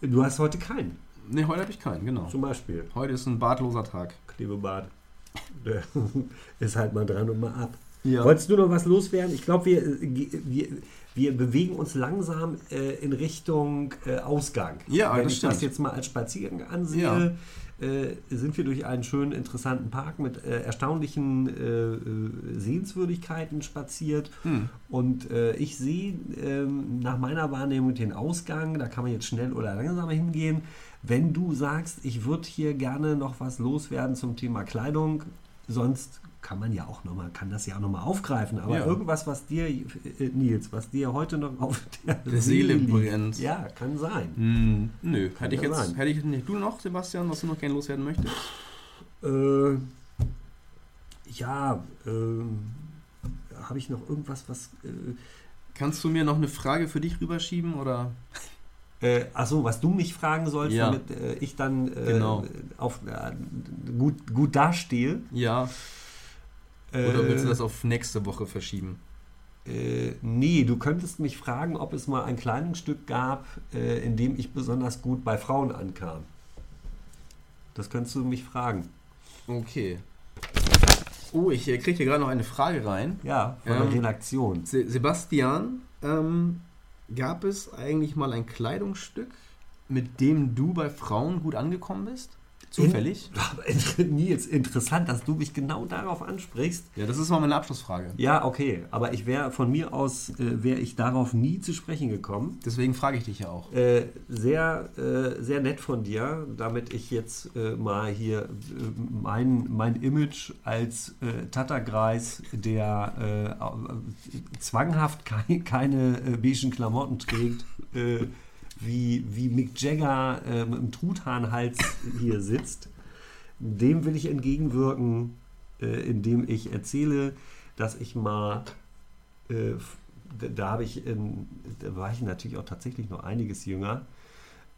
du hast heute keinen. Nee, heute habe ich keinen, genau. Zum Beispiel Heute ist ein bartloser Tag. Der ist halt mal dran und mal ab. Ja. Wolltest du noch was loswerden? Ich glaube, wir, äh, wir, wir bewegen uns langsam äh, in Richtung äh, Ausgang. Ja, Wenn das ich das stimmt. jetzt mal als Spaziergang ansehe, äh, sind wir durch einen schönen, interessanten Park mit äh, erstaunlichen äh, Sehenswürdigkeiten spaziert. Hm. Und ich sehe ähm, nach meiner Wahrnehmung den Ausgang, da kann man jetzt schnell oder langsamer hingehen. Wenn du sagst, ich würde hier gerne noch was loswerden zum Thema Kleidung, sonst kann man ja auch noch mal, kann das ja auch nochmal aufgreifen. Aber Ja. irgendwas, was dir, äh, Nils, was dir heute noch auf der, Der Seele brennt. Ja, kann sein. Hm, nö, hätte ich jetzt, sein. hätte ich nicht. Du noch, Sebastian, was du noch gerne loswerden möchtest? Äh, ja, ähm, habe ich noch irgendwas, was. Äh, Kannst du mir noch eine Frage für dich rüberschieben oder? Äh, achso, was du mich fragen sollst, Ja. damit äh, ich dann äh, Genau. auf, äh, gut, gut dastehe. Ja. Äh, Oder willst du das auf nächste Woche verschieben? Äh, nee, du könntest mich fragen, ob es mal ein Kleidungsstück gab, in dem ich besonders gut bei Frauen ankam. Das könntest du mich fragen. Okay. Oh, ich kriege hier gerade noch eine Frage rein. Ja, von Ähm, der Redaktion. Se Sebastian, ähm, gab es eigentlich mal ein Kleidungsstück, mit dem du bei Frauen gut angekommen bist? Zufällig? In, Nils, interessant, dass du mich genau darauf ansprichst. Ja, das ist mal meine Abschlussfrage. Ja, okay, aber ich wäre von mir aus, äh, wäre ich darauf nie zu sprechen gekommen. Deswegen frage ich dich ja auch. Äh, sehr, äh, sehr nett von dir, damit ich jetzt äh, mal hier äh, mein, mein Image als äh, Tattergreis, der äh, zwanghaft kei keine beigen Klamotten trägt, wie, wie Mick Jagger äh, mit einem Truthahnhals hier sitzt, dem will ich entgegenwirken, äh, indem ich erzähle, dass ich mal, äh, da, ich, in, da war ich natürlich auch tatsächlich noch einiges jünger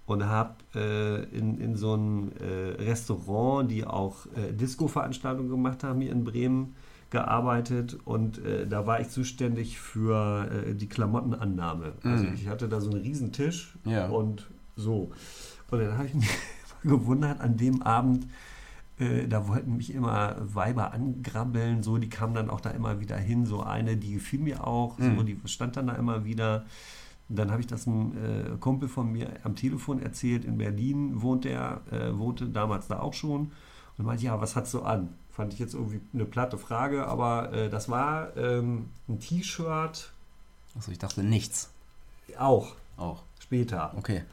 und habe äh, in, in so einem äh, Restaurant, die auch äh, Disco-Veranstaltungen gemacht haben hier in Bremen, gearbeitet und äh, da war ich zuständig für äh, die Klamottenannahme. Also Mhm. ich hatte da so einen riesen Tisch Ja. und so. Und dann habe ich mich gewundert an dem Abend, äh, da wollten mich immer Weiber angrabbeln, so, die kamen dann auch da immer wieder hin, so eine, die gefiel mir auch, so, Mhm. die stand dann da immer wieder. Und dann habe ich das einem äh, Kumpel von mir am Telefon erzählt, in Berlin wohnt er, äh, wohnte damals da auch schon und meinte, ja, was hast du an? Fand ich jetzt irgendwie eine platte Frage, aber äh, das war ähm, ein T-Shirt, Achso, ich dachte nichts. auch Auch. später. Okay.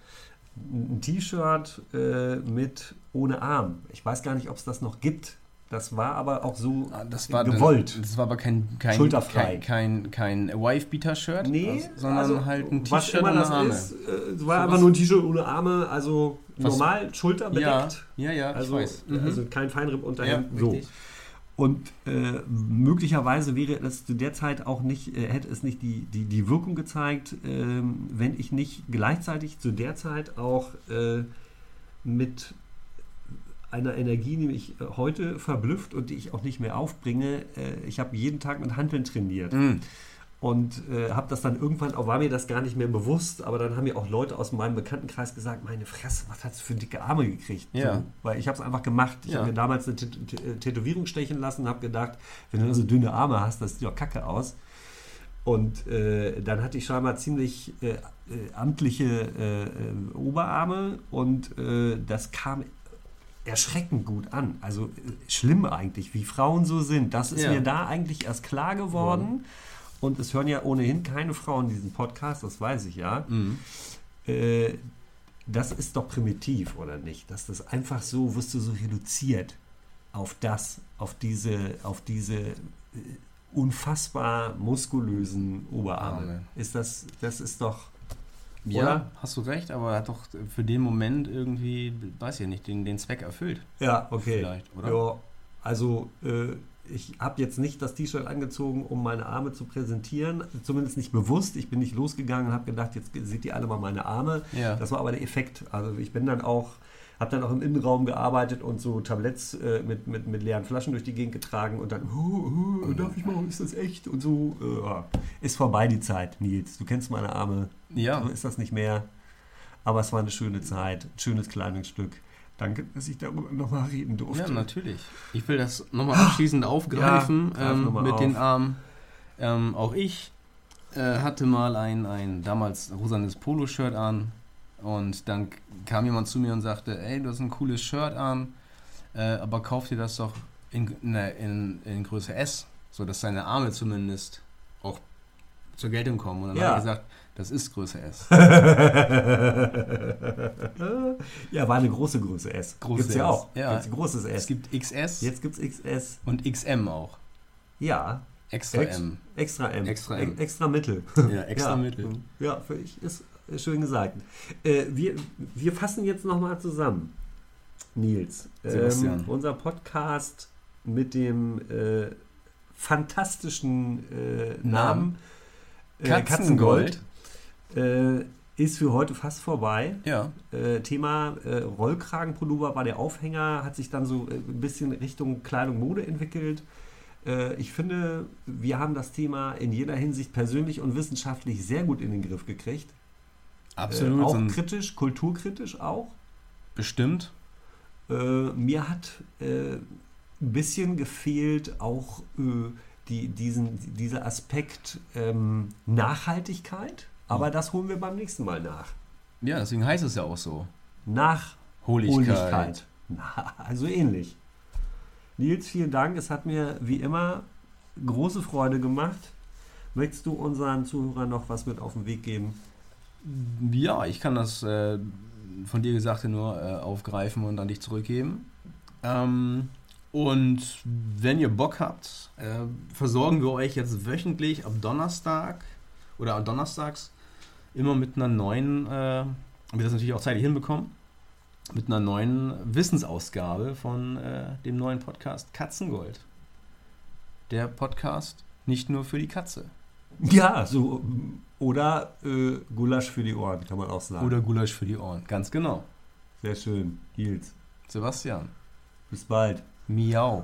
ein T-Shirt äh, mit ohne Arm. Ich weiß gar nicht, ob es das noch gibt. Das war aber auch so Ah, war gewollt. Das war aber kein, kein, Schulterfrei. kein, kein, kein Wife-Beater-Shirt, nee, sondern also, halt ein T-Shirt ohne Arme. ist. Äh, es war So einfach nur ein T-Shirt ohne Arme, also Was- normal schulterbedeckt. Ja, ja, ja, Also, ich weiß. Mhm. also kein Feinripp-Unterhemd. ja, so. Und äh, möglicherweise wäre es zu der Zeit auch nicht, äh, hätte es nicht die, die, die Wirkung gezeigt, ähm, wenn ich nicht gleichzeitig zu der Zeit auch äh, mit einer Energie, die mich äh, heute verblüfft und die ich auch nicht mehr aufbringe. Äh, ich habe jeden Tag mit Handeln trainiert Mhm. Und äh, habe das dann irgendwann, auch war mir das gar nicht mehr bewusst, aber dann haben mir auch Leute aus meinem Bekanntenkreis gesagt, meine Fresse, was hast du für dicke Arme gekriegt? Ja. So, weil ich habe es einfach gemacht. Ich Ja. habe mir damals eine Tät- Tät- Tätowierung stechen lassen, habe gedacht, wenn du so dünne Arme hast, das sieht doch kacke aus. Und äh, dann hatte ich scheinbar ziemlich äh, äh, amtliche äh, äh, Oberarme und äh, das kam erschreckend gut an. Also äh, schlimm eigentlich, wie Frauen so sind. Das ist Ja. mir da eigentlich erst klar geworden. Und es hören ja ohnehin keine Frauen diesen Podcast, das weiß ich ja. Mhm. Äh, das ist doch primitiv, oder nicht? Dass das einfach so, wirst du so reduziert auf das, auf diese, auf diese äh, unfassbar muskulösen Oberarme. Arme. Ist das, das ist doch, Ja, Oder? hast du recht, aber er hat doch für den Moment irgendwie, weiß ich nicht, den, den Zweck erfüllt. ja, okay. Vielleicht, oder? Ja, also äh, ich habe jetzt nicht das T-Shirt angezogen, um meine Arme zu präsentieren, zumindest nicht bewusst. Ich bin nicht losgegangen und habe gedacht, jetzt seht ihr alle mal meine Arme. Ja. Das war aber der Effekt. Also ich bin dann auch, habe dann auch im Innenraum gearbeitet und so Tabletts äh, mit, mit, mit leeren Flaschen durch die Gegend getragen und dann, oh, oh, darf ich mal, ist das echt? Und so, äh, ist vorbei die Zeit, Nils. Du kennst meine Arme, ja. so ist das nicht mehr. Aber es war eine schöne Zeit, ein schönes Kleidungsstück. Danke, dass ich darüber nochmal reden durfte. Ja, natürlich. Ich will das nochmal abschließend aufgreifen greif ähm, noch mit auf. den Armen. Ähm, auch ich äh, hatte mal ein, ein damals rosanes Poloshirt an und dann kam jemand zu mir und sagte, ey, du hast ein cooles Shirt an, äh, aber kauf dir das doch in, in, in Größe S, sodass deine Arme zumindest zur Geltung kommen. Und dann Ja. habe ich gesagt, das ist Größe S. ja, war eine große Größe S. Große Gibt's ja S. auch. Ja. Gibt's großes S. Es gibt XS Jetzt gibt's XS. und XM auch. Ja, Extra Ex- M. extra M. Extra M. E- extra Mittel. Ja, extra ja. Mittel. Ja, für ich ist schön gesagt. Äh, wir, wir fassen jetzt nochmal zusammen, Nils. Sebastian. Ähm, unser Podcast mit dem äh, fantastischen äh, Namen äh, Katzengold. äh, ist für heute fast vorbei. Ja. Äh, Thema äh, Rollkragenpullover war der Aufhänger, hat sich dann so äh, ein bisschen Richtung Kleidung Mode entwickelt. Äh, ich finde, wir haben das Thema in jeder Hinsicht persönlich und wissenschaftlich sehr gut in den Griff gekriegt. Absolut. Äh, auch sind kritisch, kulturkritisch auch. bestimmt. Äh, mir hat äh, ein bisschen gefehlt auch äh, die, diesen, dieser Aspekt ähm, Nachhaltigkeit. Aber das holen wir beim nächsten Mal nach. Ja, deswegen heißt es ja auch so. Nachholigkeit. Holigkeit. Na, also ähnlich. Nils, vielen Dank. Es hat mir wie immer große Freude gemacht. Möchtest du unseren Zuhörern noch was mit auf den Weg geben? Ja, ich kann das äh, von dir Gesagte nur äh, aufgreifen und an dich zurückgeben. Ähm, und wenn ihr Bock habt, äh, versorgen wir euch jetzt wöchentlich ab Donnerstag oder am Donnerstags immer mit einer neuen, äh, wir das natürlich auch zeitlich hinbekommen, mit einer neuen Wissensausgabe von äh, dem neuen Podcast Katzengold. Der Podcast nicht nur für die Katze. Ja, so. Oder äh, Gulasch für die Ohren, kann man auch sagen. Oder Gulasch für die Ohren, ganz genau. Sehr schön. Nils. Sebastian. Bis bald. 喵